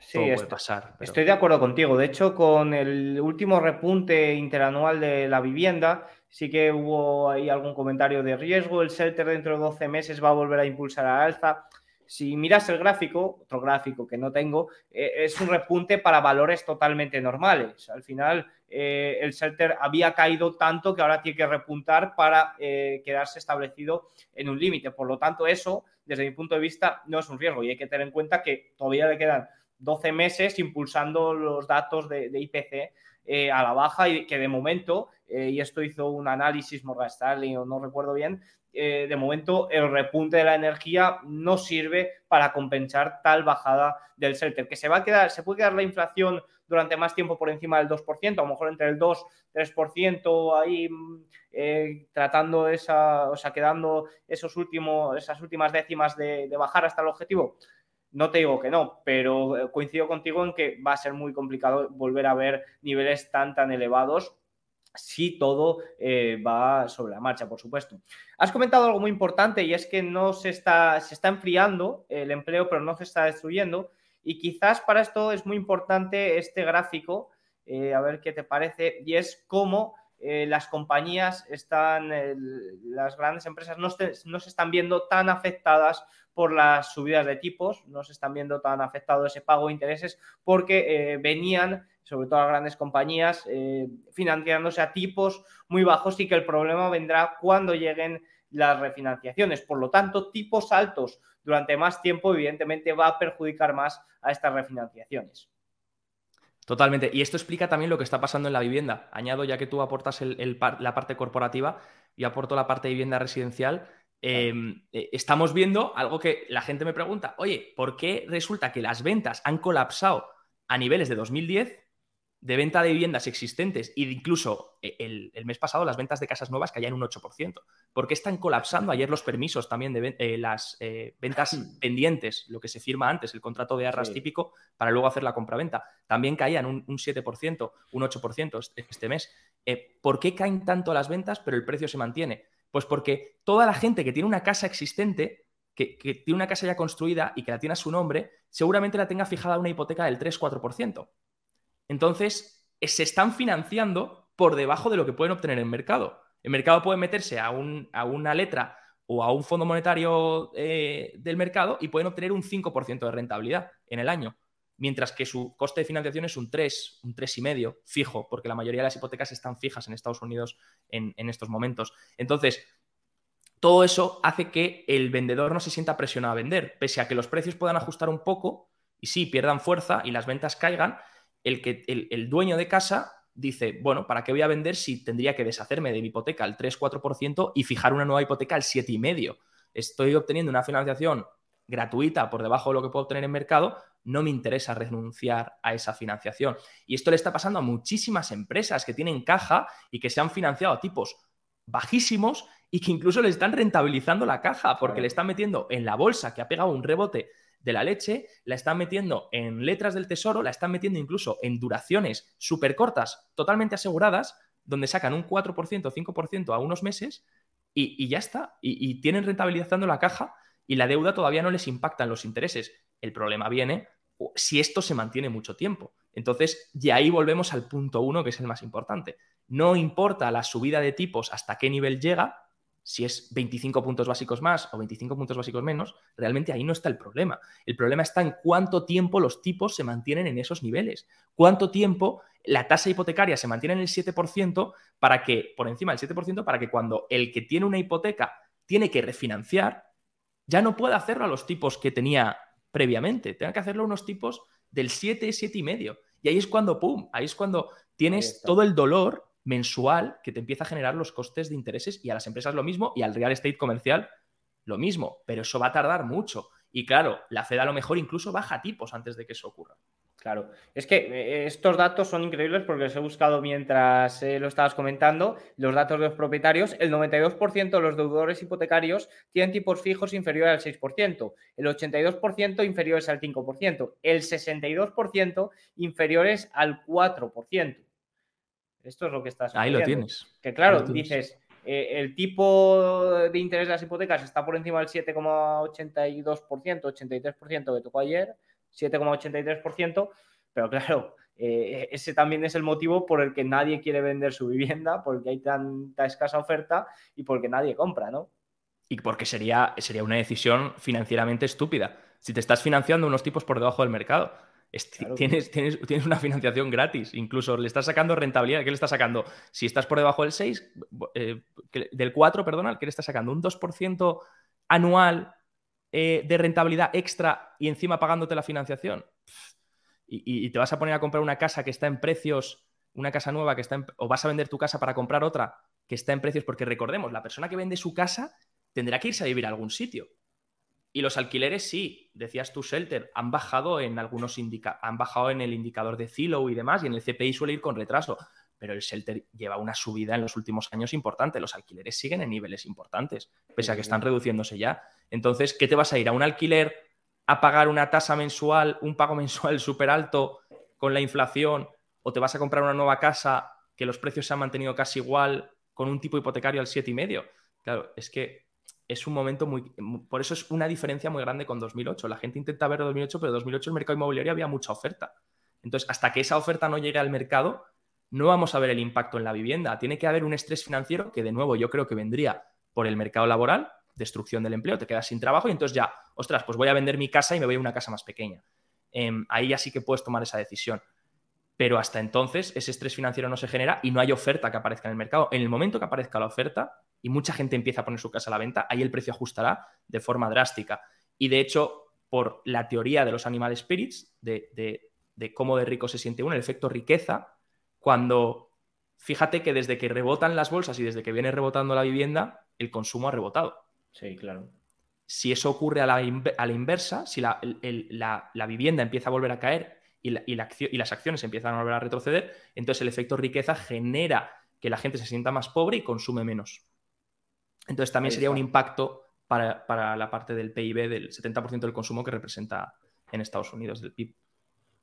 Sí, puede pasar. Estoy de acuerdo contigo. De hecho, con el último repunte interanual de la vivienda, sí que hubo ahí algún comentario de riesgo. El shelter dentro de 12 meses va a volver a impulsar a alza. Si miras el gráfico, otro gráfico que no tengo, eh, es un repunte para valores totalmente normales. Al final, eh, el shelter había caído tanto que ahora tiene que repuntar para eh, quedarse establecido en un límite. Por lo tanto, eso desde mi punto de vista, no es un riesgo y hay que tener en cuenta que todavía le quedan 12 meses impulsando los datos de, IPC eh, a la baja y que de momento, eh, y esto hizo un análisis Morgan Stanley o no recuerdo bien, eh, de momento el repunte de la energía no sirve para compensar tal bajada del shelter. Que se va a quedar, se puede quedar la inflación durante más tiempo por encima del 2%, a lo mejor entre el 2-3% ahí eh, tratando esa, o sea, quedando esos últimos, esas últimas décimas de bajar hasta el objetivo. No te digo que no, pero eh, coincido contigo en que va a ser muy complicado volver a ver niveles tan tan elevados si todo eh, va sobre la marcha, por supuesto. Has comentado algo muy importante y es que no se está, se está enfriando el empleo, pero no se está destruyendo. Y quizás para esto es muy importante este gráfico, eh, a ver qué te parece, y es cómo eh, las compañías están, las grandes empresas no, se están viendo tan afectadas por las subidas de tipos, no se están viendo tan afectado ese pago de intereses porque venían sobre todo las grandes compañías, eh, financiándose a tipos muy bajos y que el problema vendrá cuando lleguen las refinanciaciones. Por lo tanto, tipos altos durante más tiempo, evidentemente, va a perjudicar más a estas refinanciaciones. Totalmente. Y esto explica también lo que está pasando en la vivienda. Añado, ya que tú aportas la parte corporativa y aporto la parte de vivienda residencial. Em, eh, estamos viendo algo que la gente me pregunta, oye, ¿por qué resulta que las ventas han colapsado a niveles de 2010 de venta de viviendas existentes e incluso eh, el, mes pasado las ventas de casas nuevas caían un 8%. ¿Por qué están colapsando ayer los permisos también de eh, las eh, ventas pendientes, lo que se firma antes, el contrato de arras típico, para luego hacer la compraventa? También caían un, 7%, un 8% este, este mes. ¿Por qué caen tanto las ventas pero el precio se mantiene? Pues porque toda la gente que tiene una casa existente que, que, tiene una casa ya construida y que la tiene a su nombre, seguramente la tenga fijada una hipoteca del 3-4%. Entonces, eh, se están financiando por debajo de lo que pueden obtener en el mercado. El mercado puede meterse a, una letra o a un fondo monetario eh, del mercado y pueden obtener un 5% de rentabilidad en el año, mientras que su coste de financiación es un 3, un 3,5 fijo, porque la mayoría de las hipotecas están fijas en Estados Unidos en, en estos momentos. Entonces, todo eso hace que el vendedor no se sienta presionado a vender, pese a que los precios puedan ajustar un poco y sí pierdan fuerza y las ventas caigan, el, que, el, dueño de casa dice, bueno, ¿para qué voy a vender si tendría que deshacerme de mi hipoteca al 3-4% y fijar una nueva hipoteca al 7,5%? Estoy obteniendo una financiación gratuita por debajo de lo que puedo obtener en mercado, no me interesa renunciar a esa financiación. Y esto le está pasando a muchísimas empresas que tienen caja y que se han financiado a tipos bajísimos y que incluso le están rentabilizando la caja porque le están metiendo en la bolsa que ha pegado un rebote de la leche, la están metiendo en letras del tesoro, la están metiendo incluso en duraciones súper cortas, totalmente aseguradas, donde sacan un 4%, 5% a unos meses y, ya está. Y, tienen rentabilizando la caja y la deuda todavía no les impacta en los intereses. El problema viene si esto se mantiene mucho tiempo. Entonces, de ahí volvemos al punto uno, que es el más importante. No importa la subida de tipos hasta qué nivel llega, si es 25 puntos básicos más o 25 puntos básicos menos, realmente ahí no está el problema. El problema está en cuánto tiempo los tipos se mantienen en esos niveles. Cuánto tiempo la tasa hipotecaria se mantiene en el 7% para que, por encima del 7%, para que cuando el que tiene una hipoteca tiene que refinanciar, ya no pueda hacerlo a los tipos que tenía previamente. Tenga que hacerlo a unos tipos del 7, 7 y medio. Y ahí es cuando, ¡pum! Ahí es cuando tienes todo el dolor mensual que te empieza a generar los costes de intereses y a las empresas lo mismo y al real estate comercial lo mismo, pero eso va a tardar mucho. Y claro, la Fed a lo mejor incluso baja tipos antes de que eso ocurra. Claro, es que eh, estos datos son increíbles porque los he buscado mientras eh, lo estabas comentando, los datos de los propietarios, el 92% de los deudores hipotecarios tienen tipos fijos inferiores al 6%, el 82% inferiores al 5%, el 62% inferiores al 4%. Esto es lo que estás. Ahí lo tienes. Que claro, dices, eh, el tipo de interés de las hipotecas está por encima del 7,82%, 83% que tocó ayer, 7,83%, pero claro, eh, ese también es el motivo por el que nadie quiere vender su vivienda, porque hay tanta escasa oferta y porque nadie compra, ¿no? Y porque sería, sería una decisión financieramente estúpida. Si te estás financiando unos tipos por debajo del mercado, tienes, tienes, tienes, una financiación gratis, incluso le estás sacando rentabilidad. ¿Qué le estás sacando? Si estás por debajo del 6, eh, del 4, perdón, ¿qué le estás sacando? ¿Un 2% anual eh, de rentabilidad extra y encima pagándote la financiación? Y, te vas a poner a comprar una casa que está en precios, una casa nueva que está en, o vas a vender tu casa para comprar otra que está en precios, porque recordemos, la persona que vende su casa tendrá que irse a vivir a algún sitio. Y los alquileres sí, decías tú, Shelter, han bajado en algunos han bajado en el indicador de Zillow y demás, y en el CPI suele ir con retraso. Pero el Shelter lleva una subida en los últimos años importante. Los alquileres siguen en niveles importantes, pese a que están reduciéndose ya. Entonces, ¿qué te vas a ir? ¿A un alquiler a pagar una tasa mensual, un pago mensual súper alto con la inflación? ¿O te vas a comprar una nueva casa que los precios se han mantenido casi igual con un tipo hipotecario al 7,5? Claro, es que es un momento muy... Por eso es una diferencia muy grande con 2008. La gente intenta ver 2008, pero en 2008 el mercado inmobiliario había mucha oferta. Entonces, hasta que esa oferta no llegue al mercado, no vamos a ver el impacto en la vivienda. Tiene que haber un estrés financiero que, de nuevo, yo creo que vendría por el mercado laboral, destrucción del empleo, te quedas sin trabajo y entonces ya, ostras, pues voy a vender mi casa y me voy a una casa más pequeña. Em, ahí ya sí que puedes tomar esa decisión. Pero hasta entonces ese estrés financiero no se genera y no hay oferta que aparezca en el mercado. En el momento que aparezca la oferta, y mucha gente empieza a poner su casa a la venta, ahí el precio ajustará de forma drástica. Y de hecho, por la teoría de los animal spirits, de, cómo de rico se siente uno, el efecto riqueza, cuando fíjate que desde que rebotan las bolsas y desde que viene rebotando la vivienda, el consumo ha rebotado. Sí, claro. Si eso ocurre a la, inversa, si la, vivienda empieza a volver a caer y, y, las acciones empiezan a volver a retroceder, entonces el efecto riqueza genera que la gente se sienta más pobre y consume menos. Entonces también sería un impacto para, la parte del PIB del 70% del consumo que representa en Estados Unidos del PIB.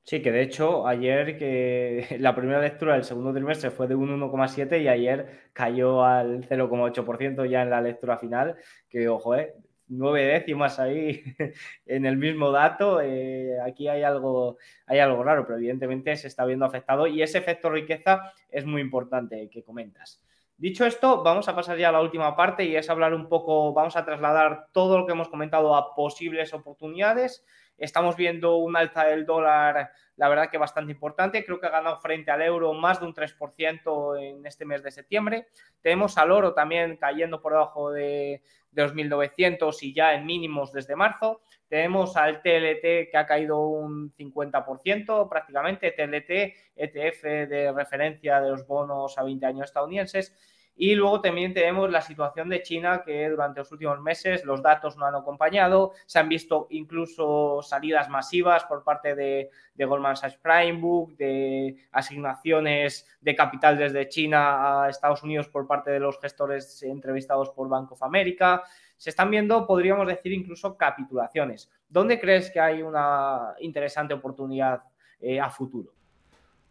Sí, que de hecho ayer que la primera lectura del segundo trimestre fue de un 1,7 y ayer cayó al 0,8% ya en la lectura final, que ojo, eh, nueve décimas ahí en el mismo dato, eh, aquí hay algo, hay algo raro, pero evidentemente se está viendo afectado y ese efecto riqueza es muy importante que comentas. Dicho esto, vamos a pasar ya a la última parte y es hablar un poco, vamos a trasladar todo lo que hemos comentado a posibles oportunidades. Estamos viendo un alza del dólar, la verdad que bastante importante. Creo que ha ganado frente al euro más de un 3% en este mes de septiembre. Tenemos al oro también cayendo por debajo de, de 2.900 y ya en mínimos desde marzo. Tenemos al TLT que ha caído un 50% prácticamente, TLT, ETF de referencia de los bonos a 20 años estadounidenses. Y luego también tenemos la situación de China, que durante los últimos meses los datos no han acompañado. Se han visto incluso salidas masivas por parte de, Goldman Sachs Prime Book, de asignaciones de capital desde China a Estados Unidos por parte de los gestores entrevistados por Bank of America. Se están viendo, podríamos decir, incluso capitulaciones. ¿Dónde crees que hay una interesante oportunidad eh, a futuro?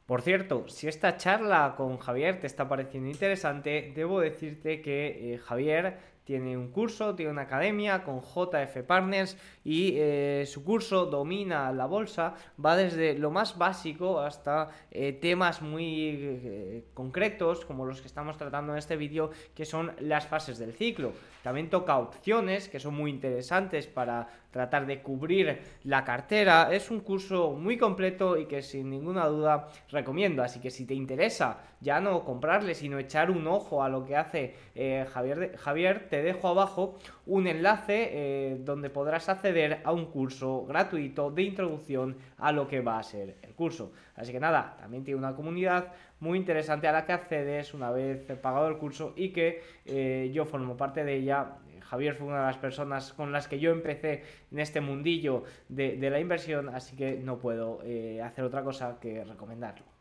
Por cierto, si esta charla con Javier te está pareciendo interesante, debo decirte que eh, Javier tiene un curso, tiene una academia con JF Partners y eh, su curso domina la bolsa, va desde lo más básico hasta eh, temas muy eh, concretos como los que estamos tratando en este vídeo, que son las fases del ciclo. También toca opciones que son muy interesantes para tratar de cubrir la cartera. Es un curso muy completo y que sin ninguna duda recomiendo. Así que si te interesa ya no comprarle, sino echar un ojo a lo que hace Javier, Javier te dejo abajo un enlace eh, donde podrás acceder a un curso gratuito de introducción a lo que va a ser el curso. Así que nada, también tiene una comunidad muy interesante a la que accedes una vez pagado el curso y que eh, yo formo parte de ella. Javier fue una de las personas con las que yo empecé en este mundillo de, la inversión, así que no puedo eh, hacer otra cosa que recomendarlo.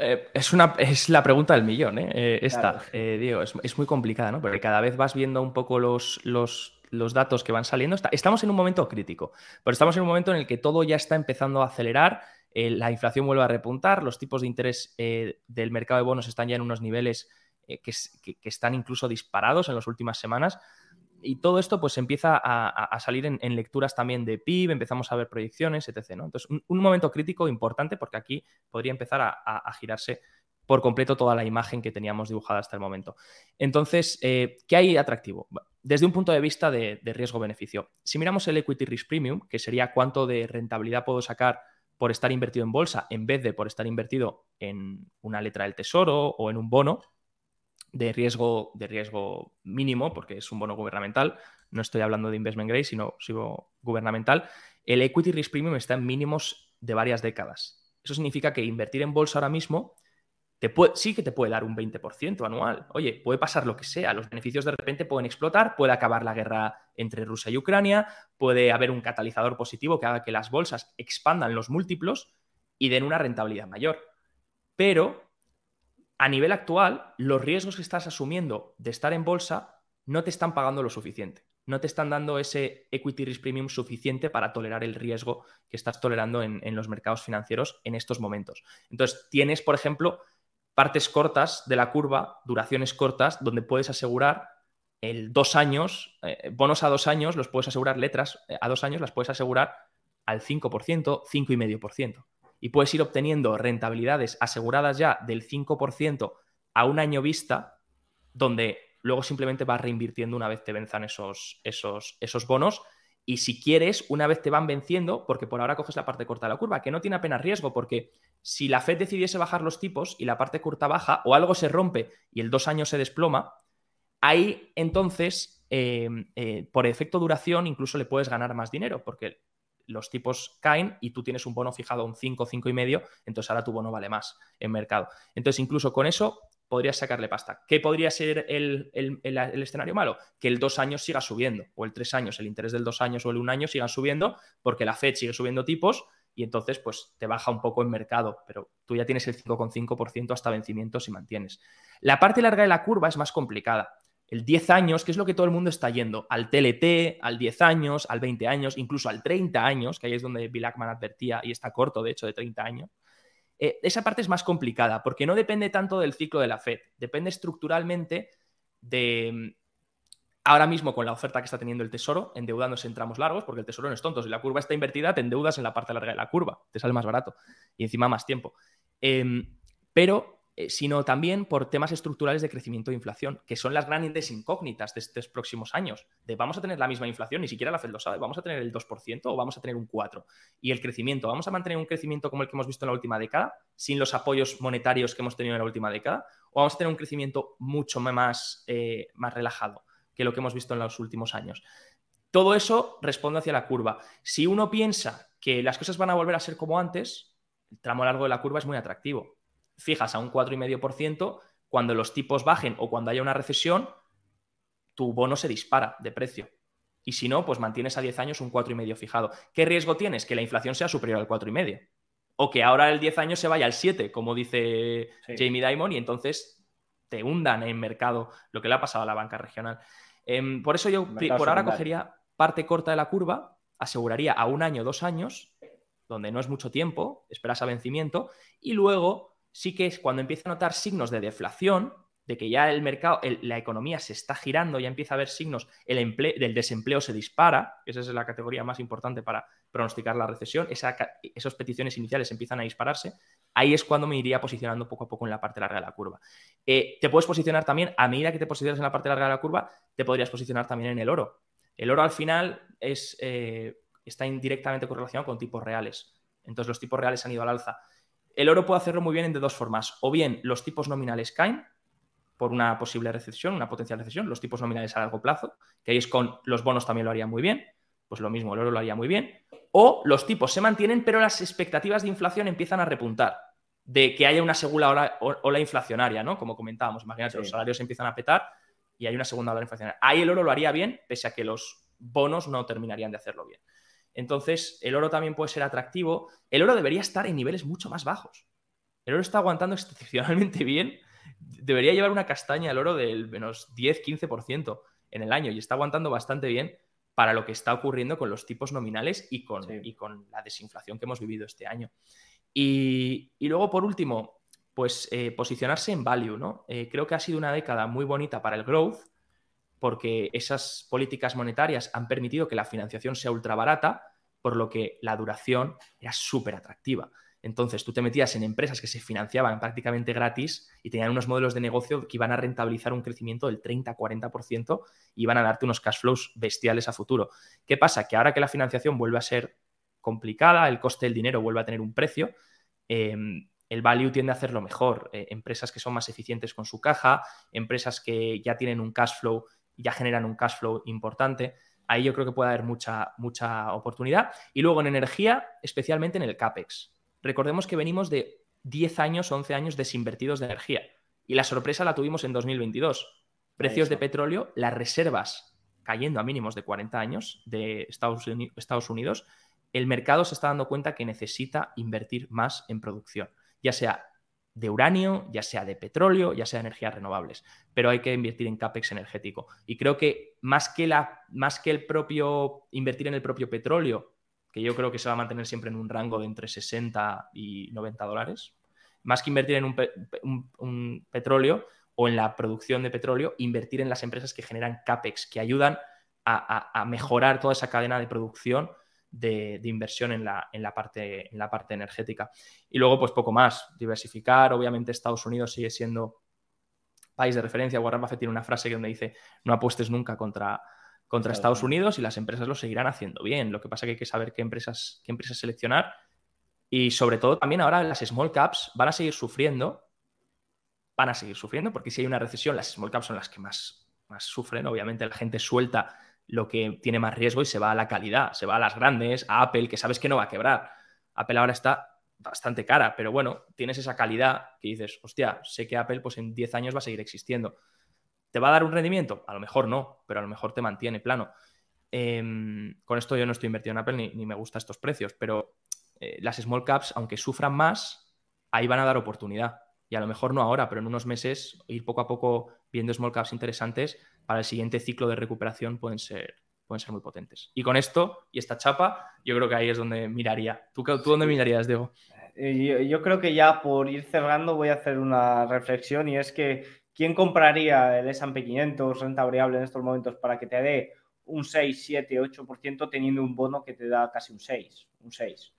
Eh, es, una, es la pregunta del millón, ¿eh? eh esta, eh, Diego, es, muy complicada, ¿no? Porque cada vez vas viendo un poco los, los, datos que van saliendo. estamos en un momento crítico, pero estamos en un momento en el que todo ya está empezando a acelerar, la inflación vuelve a repuntar, los tipos de interés del mercado de bonos están ya en unos niveles que, que, están incluso disparados en las últimas semanas y todo esto pues empieza a, salir en, lecturas también de PIB, empezamos a ver proyecciones, etc. ¿no? Entonces, un, momento crítico importante porque aquí podría empezar a, girarse por completo toda la imagen que teníamos dibujada hasta el momento. Entonces, eh, ¿qué hay atractivo? Desde un punto de vista de, de riesgo-beneficio. Si miramos el equity risk premium, que sería cuánto de rentabilidad puedo sacar por estar invertido en bolsa en vez de por estar invertido en una letra del tesoro o en un bono, de riesgo, de riesgo mínimo, porque es un bono gubernamental, no estoy hablando de investment grade, sino, sino gubernamental, el equity risk premium está en mínimos de varias décadas. Eso significa que invertir en bolsa ahora mismo sí que te puede dar un 20% anual. Oye, puede pasar lo que sea. Los beneficios de repente pueden explotar, puede acabar la guerra entre Rusia y Ucrania, puede haber un catalizador positivo que haga que las bolsas expandan los múltiplos y den una rentabilidad mayor. Pero a nivel actual, los riesgos que estás asumiendo de estar en bolsa no te están pagando lo suficiente. No te están dando ese equity risk premium suficiente para tolerar el riesgo que estás tolerando en, los mercados financieros en estos momentos. Entonces, tienes, por ejemplo, partes cortas de la curva, duraciones cortas, donde puedes asegurar el dos años, eh, bonos a dos años, los puedes asegurar, letras eh, a dos años las puedes asegurar al 5%, 5,5%. Y puedes ir obteniendo rentabilidades aseguradas ya del 5% a un año vista, donde luego simplemente vas reinvirtiendo una vez te venzan esos, esos, esos bonos. Y si quieres, una vez te van venciendo, porque por ahora coges la parte corta de la curva, que no tiene apenas riesgo, porque si la Fed decidiese bajar los tipos y la parte corta baja o algo se rompe y el dos años se desploma, ahí entonces, em, eh, por efecto duración, incluso le puedes ganar más dinero porque los tipos caen y tú tienes un bono fijado a un 5, 5 y medio, entonces ahora tu bono vale más en mercado. Entonces, incluso con eso podrías sacarle pasta. ¿Qué podría ser el, el, escenario malo? Que el dos años siga subiendo, o el tres años, el interés del dos años o el un año sigan subiendo, porque la Fed sigue subiendo tipos y entonces pues te baja un poco en mercado, pero tú ya tienes el 5,5% hasta vencimiento si mantienes. La parte larga de la curva es más complicada. El 10 años, que es lo que todo el mundo está yendo, al TLT, al 10 años, al 20 años, incluso al 30 años, que ahí es donde Bill Ackman advertía y está corto, de hecho, de 30 años. Eh, esa parte es más complicada porque no depende tanto del ciclo de la Fed, depende estructuralmente de, Ahora mismo, con la oferta que está teniendo el Tesoro, endeudándose en tramos largos, porque el Tesoro no es tonto. Si la curva está invertida, te endeudas en la parte larga de la curva. Te sale más barato y encima más tiempo. Em, pero, eh, sino también por temas estructurales de crecimiento e inflación, que son las grandes incógnitas de estos próximos años. De vamos a tener la misma inflación, ni siquiera la Fed lo sabe, vamos a tener el 2% o vamos a tener un 4%. Y el crecimiento, ¿vamos a mantener un crecimiento como el que hemos visto en la última década, sin los apoyos monetarios que hemos tenido en la última década? ¿O vamos a tener un crecimiento mucho más, eh, más relajado? que lo que hemos visto en los últimos años. Todo eso responde hacia la curva. Si uno piensa que las cosas van a volver a ser como antes, el tramo largo de la curva es muy atractivo. Fijas a un 4,5%, cuando los tipos bajen o cuando haya una recesión, tu bono se dispara de precio. Y si no, pues mantienes a 10 años un 4,5 fijado. ¿Qué riesgo tienes? Que la inflación sea superior al 4,5. O que ahora el 10 años se vaya al 7, como dice Jamie Dimon, y entonces te hundan en mercado lo que le ha pasado a la banca regional. Em, por eso yo por ahora cogería parte corta de la curva, aseguraría a un año, dos años, donde no es mucho tiempo, esperas a vencimiento, y luego sí que es cuando empieza a notar signos de deflación, de que ya el mercado, la economía se está girando, ya empieza a haber signos, el del desempleo se dispara, esa es la categoría más importante para pronosticar la recesión, esas peticiones iniciales empiezan a dispararse, ahí es cuando me iría posicionando poco a poco en la parte larga de la curva. Eh, te puedes posicionar también, a medida que te posicionas en la parte larga de la curva, te podrías posicionar también en el oro. El oro al final eh, está indirectamente correlacionado con tipos reales. Entonces los tipos reales han ido al alza. El oro puede hacerlo muy bien de dos formas. O bien los tipos nominales caen por una posible recesión, una potencial recesión, los tipos nominales a largo plazo, que ahí es con los bonos también lo harían muy bien, pues lo mismo, el oro lo haría muy bien o los tipos se mantienen, pero las expectativas de inflación empiezan a repuntar, de que haya una segunda ola, inflacionaria, ¿no? Como comentábamos, imagínate, los salarios empiezan a petar y hay una segunda ola inflacionaria. Ahí el oro lo haría bien, pese a que los bonos no terminarían de hacerlo bien. Entonces, el oro también puede ser atractivo. El oro debería estar en niveles mucho más bajos. El oro está aguantando excepcionalmente bien. Debería llevar una castaña el oro del menos 10-15% en el año y está aguantando bastante bien para lo que está ocurriendo con los tipos nominales y con, y con la desinflación que hemos vivido este año. Y, luego, por último, pues eh, posicionarse en value, ¿no? Eh, creo que ha sido una década muy bonita para el growth, porque esas políticas monetarias han permitido que la financiación sea ultra barata, por lo que la duración era súper atractiva. Entonces tú te metías en empresas que se financiaban prácticamente gratis y tenían unos modelos de negocio que iban a rentabilizar un crecimiento del 30-40% y iban a darte unos cash flows bestiales a futuro. ¿Qué pasa? Que ahora que la financiación vuelve a ser complicada, el coste del dinero vuelve a tener un precio, em, el value tiende a hacerlo mejor. Eh, empresas que son más eficientes con su caja, empresas que ya tienen un cash flow, ya generan un cash flow importante. Ahí yo creo que puede haber mucha, mucha oportunidad. Y luego en energía, especialmente en el CAPEX recordemos que venimos de 10 años, 11 años desinvertidos de energía. Y la sorpresa la tuvimos en 2022. Precios de petróleo, las reservas cayendo a mínimos de 40 años de Estados Unidos, el mercado se está dando cuenta que necesita invertir más en producción, ya sea de uranio, ya sea de petróleo, ya sea de energías renovables, pero hay que invertir en CAPEX energético. Y creo que más que, la, más que el propio invertir en el propio petróleo, que yo creo que se va a mantener siempre en un rango de entre 60 y 90 dólares, más que invertir en un, petróleo o en la producción de petróleo, invertir en las empresas que generan CAPEX, que ayudan a mejorar toda esa cadena de producción de, inversión en la, en, la parte, en la parte energética. Y luego, pues poco más, diversificar. Obviamente Estados Unidos sigue siendo país de referencia. Warren Buffett tiene una frase donde dice, no apuestes nunca contra, contra Estados Unidos y las empresas lo seguirán haciendo bien. Lo que pasa es que hay que saber qué empresas, qué empresas seleccionar. Y sobre todo también ahora las small caps van a seguir sufriendo. Van a seguir sufriendo porque si hay una recesión, las small caps son las que más, más sufren. Obviamente la gente suelta lo que tiene más riesgo y se va a la calidad, se va a las grandes, a Apple, que sabes que no va a quebrar. Apple ahora está bastante cara, pero bueno, tienes esa calidad que dices, hostia, sé que Apple pues en 10 años va a seguir existiendo. ¿Te va a dar un rendimiento? A lo mejor no, pero a lo mejor te mantiene plano. Em, con esto yo no estoy invertido en Apple ni, me gustan estos precios, pero eh, las small caps, aunque sufran más, ahí van a dar oportunidad. Y a lo mejor no ahora, pero en unos meses ir poco a poco viendo small caps interesantes para el siguiente ciclo de recuperación pueden ser, pueden ser muy potentes. Y con esto y esta chapa, yo creo que ahí es donde miraría. ¿Tú, tú dónde mirarías, Diego? Eh, yo, creo que ya por ir cerrando voy a hacer una reflexión y es que ¿quién compraría el S&P 500 renta variable en estos momentos para que te dé un 6, 7, 8% teniendo un bono que te da casi un 6, un 6?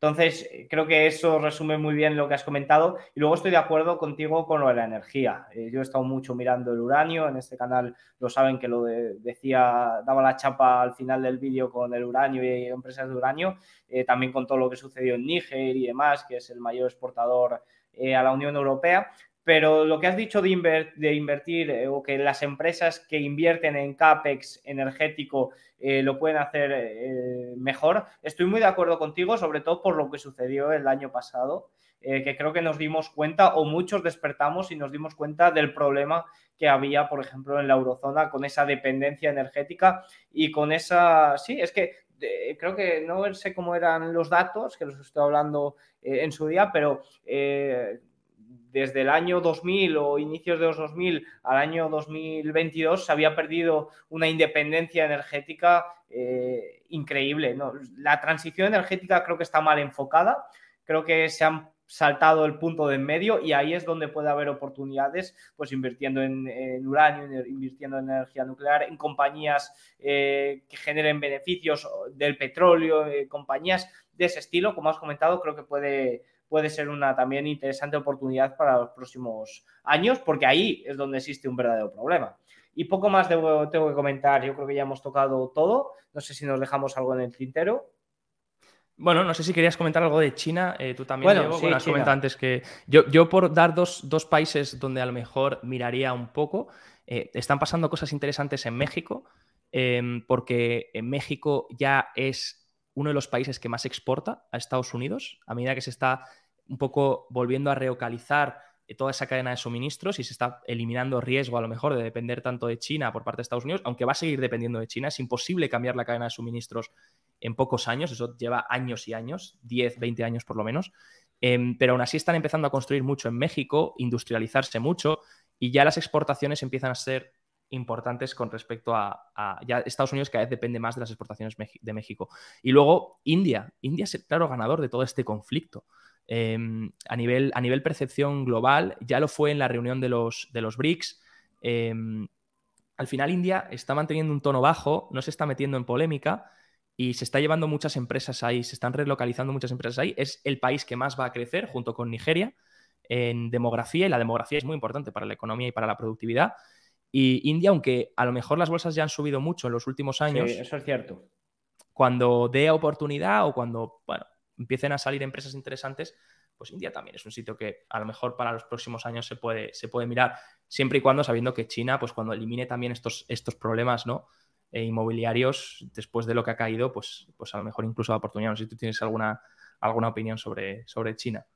Entonces, creo que eso resume muy bien lo que has comentado. Y luego estoy de acuerdo contigo con lo de la energía. Eh, yo he estado mucho mirando el uranio. En este canal lo saben que lo decía, daba la chapa al final del vídeo con el uranio y empresas de uranio. Eh, también con todo lo que sucedió en Níger y demás, que es el mayor exportador eh, a la Unión Europea. Pero lo que has dicho de, invertir eh, o que las empresas que invierten en CAPEX energético eh, lo pueden hacer eh, mejor, estoy muy de acuerdo contigo, sobre todo por lo que sucedió el año pasado, que creo que nos dimos cuenta o muchos despertamos y nos dimos cuenta del problema que había, por ejemplo, en la eurozona con esa dependencia energética y con esa, sí, es que creo que no sé cómo eran los datos, que los estoy hablando en su día, pero desde el año 2000 o inicios de los 2000 al año 2022 se había perdido una independencia energética eh, increíble. La transición energética creo que está mal enfocada, creo que se han saltado el punto de en medio y ahí es donde puede haber oportunidades, pues invirtiendo en, uranio, invirtiendo en energía nuclear, en compañías eh, que generen beneficios del petróleo, eh, compañías de ese estilo, como has comentado, creo que puede puede ser una también interesante oportunidad para los próximos años, porque ahí es donde existe un verdadero problema. Y poco más tengo que comentar, yo creo que ya hemos tocado todo, no sé si nos dejamos algo en el tintero. Bueno, no sé si querías comentar algo de China, eh, tú también, bueno, Diego, has comentado antes que yo, yo por dar dos, países donde a lo mejor miraría un poco, eh, están pasando cosas interesantes en México, em, porque en México ya es uno de los países que más exporta a Estados Unidos, a medida que se está un poco volviendo a relocalizar eh, toda esa cadena de suministros y se está eliminando riesgo a lo mejor de depender tanto de China por parte de Estados Unidos, aunque va a seguir dependiendo de China, es imposible cambiar la cadena de suministros en pocos años, eso lleva años y años, 10, 20 años por lo menos, em, pero aún así están empezando a construir mucho en México, industrializarse mucho y ya las exportaciones empiezan a ser importantes con respecto a, Estados Unidos cada vez depende más de las exportaciones de México. Y luego India. India es el claro ganador de todo este conflicto. Em, a, nivel, a nivel percepción global, ya lo fue en la reunión de los, de los BRICS. Em, al final India está manteniendo un tono bajo, no se está metiendo en polémica y se está llevando muchas empresas ahí, se están relocalizando muchas empresas ahí. Es el país que más va a crecer junto con Nigeria en demografía y la demografía es muy importante para la economía y para la productividad. Y India, aunque a lo mejor las bolsas ya han subido mucho en los últimos años. eso es cierto. Cuando dé oportunidad o cuando bueno, empiecen a salir empresas interesantes, pues India también es un sitio que a lo mejor para los próximos años se puede, se puede mirar, siempre y cuando sabiendo que China, pues cuando elimine también estos, estos problemas, ¿no? E inmobiliarios, después de lo que ha caído, pues, pues a lo mejor incluso da oportunidad. No sé si tú tienes alguna, alguna opinión sobre, sobre China.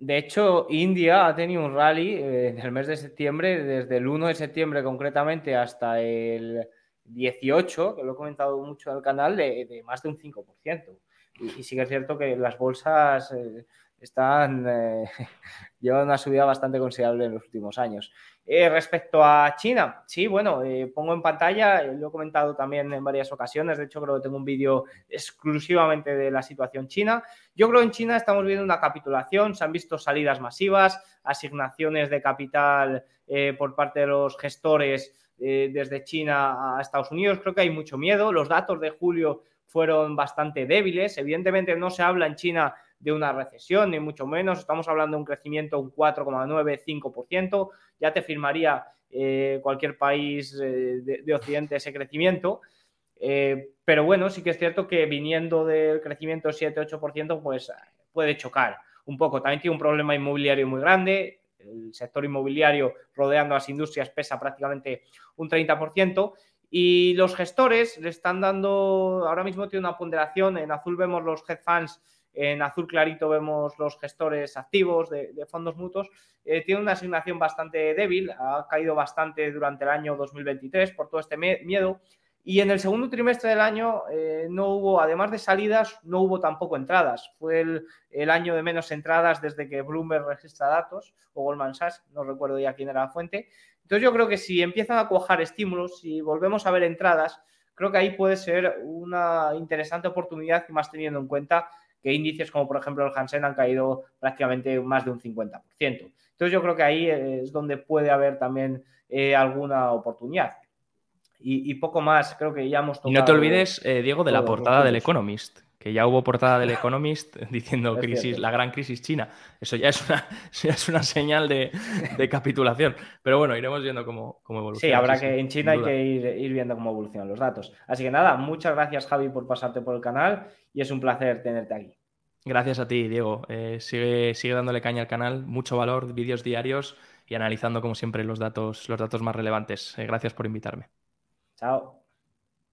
De hecho, India ha tenido un rally eh, en el mes de septiembre, desde el 1 de septiembre concretamente hasta el 18, que lo he comentado mucho el canal, de, más de un 5%. Y, sí que es cierto que las bolsas eh, están eh, llevan una subida bastante considerable en los últimos años. Eh, respecto a China, sí, bueno, eh, pongo en pantalla, lo he comentado también en varias ocasiones, de hecho creo que tengo un vídeo exclusivamente de la situación china. Yo creo que en China estamos viendo una capitulación, se han visto salidas masivas, asignaciones de capital por parte de los gestores desde China a Estados Unidos, creo que hay mucho miedo, los datos de julio fueron bastante débiles, evidentemente no se habla en China de una recesión, ni mucho menos. Estamos hablando de un crecimiento un 4,9-5%. Ya te firmaría eh, cualquier país eh, de, Occidente ese crecimiento. Eh, pero bueno, sí que es cierto que viniendo del crecimiento 7-8%, pues puede chocar un poco. También tiene un problema inmobiliario muy grande. El sector inmobiliario rodeando a las industrias pesa prácticamente un 30%. Y los gestores le están dando, ahora mismo tiene una ponderación, en azul vemos los hedge funds en azul clarito vemos los gestores activos de, fondos mutuos. Eh, tiene una asignación bastante débil, ha caído bastante durante el año 2023 por todo este miedo. Y en el segundo trimestre del año eh, no hubo, además de salidas, no hubo tampoco entradas. Fue el, el, año de menos entradas desde que Bloomberg registra datos, o Goldman Sachs, no recuerdo ya quién era la fuente. Entonces yo creo que si empiezan a cuajar estímulos, si volvemos a ver entradas, creo que ahí puede ser una interesante oportunidad, más teniendo en cuenta que índices como por ejemplo el Hansen han caído prácticamente más de un 50%. Entonces yo creo que ahí es donde puede haber también eh, alguna oportunidad. Y, poco más, creo que ya hemos tocado. Y no te olvides, eh, Diego, de la portada del Economist, que ya hubo portada del Economist diciendo crisis, la gran crisis china. Eso ya es una, es una señal de, capitulación. Pero bueno, iremos viendo cómo, cómo evoluciona. Sí, habrá que en China hay que ir, ir, viendo cómo evolucionan los datos. Así que nada, muchas gracias Javi por pasarte por el canal y es un placer tenerte aquí. Gracias a ti, Diego. Eh, sigue, sigue dándole caña al canal, mucho valor, vídeos diarios y analizando como siempre los datos, los datos más relevantes. Eh, gracias por invitarme. Chao.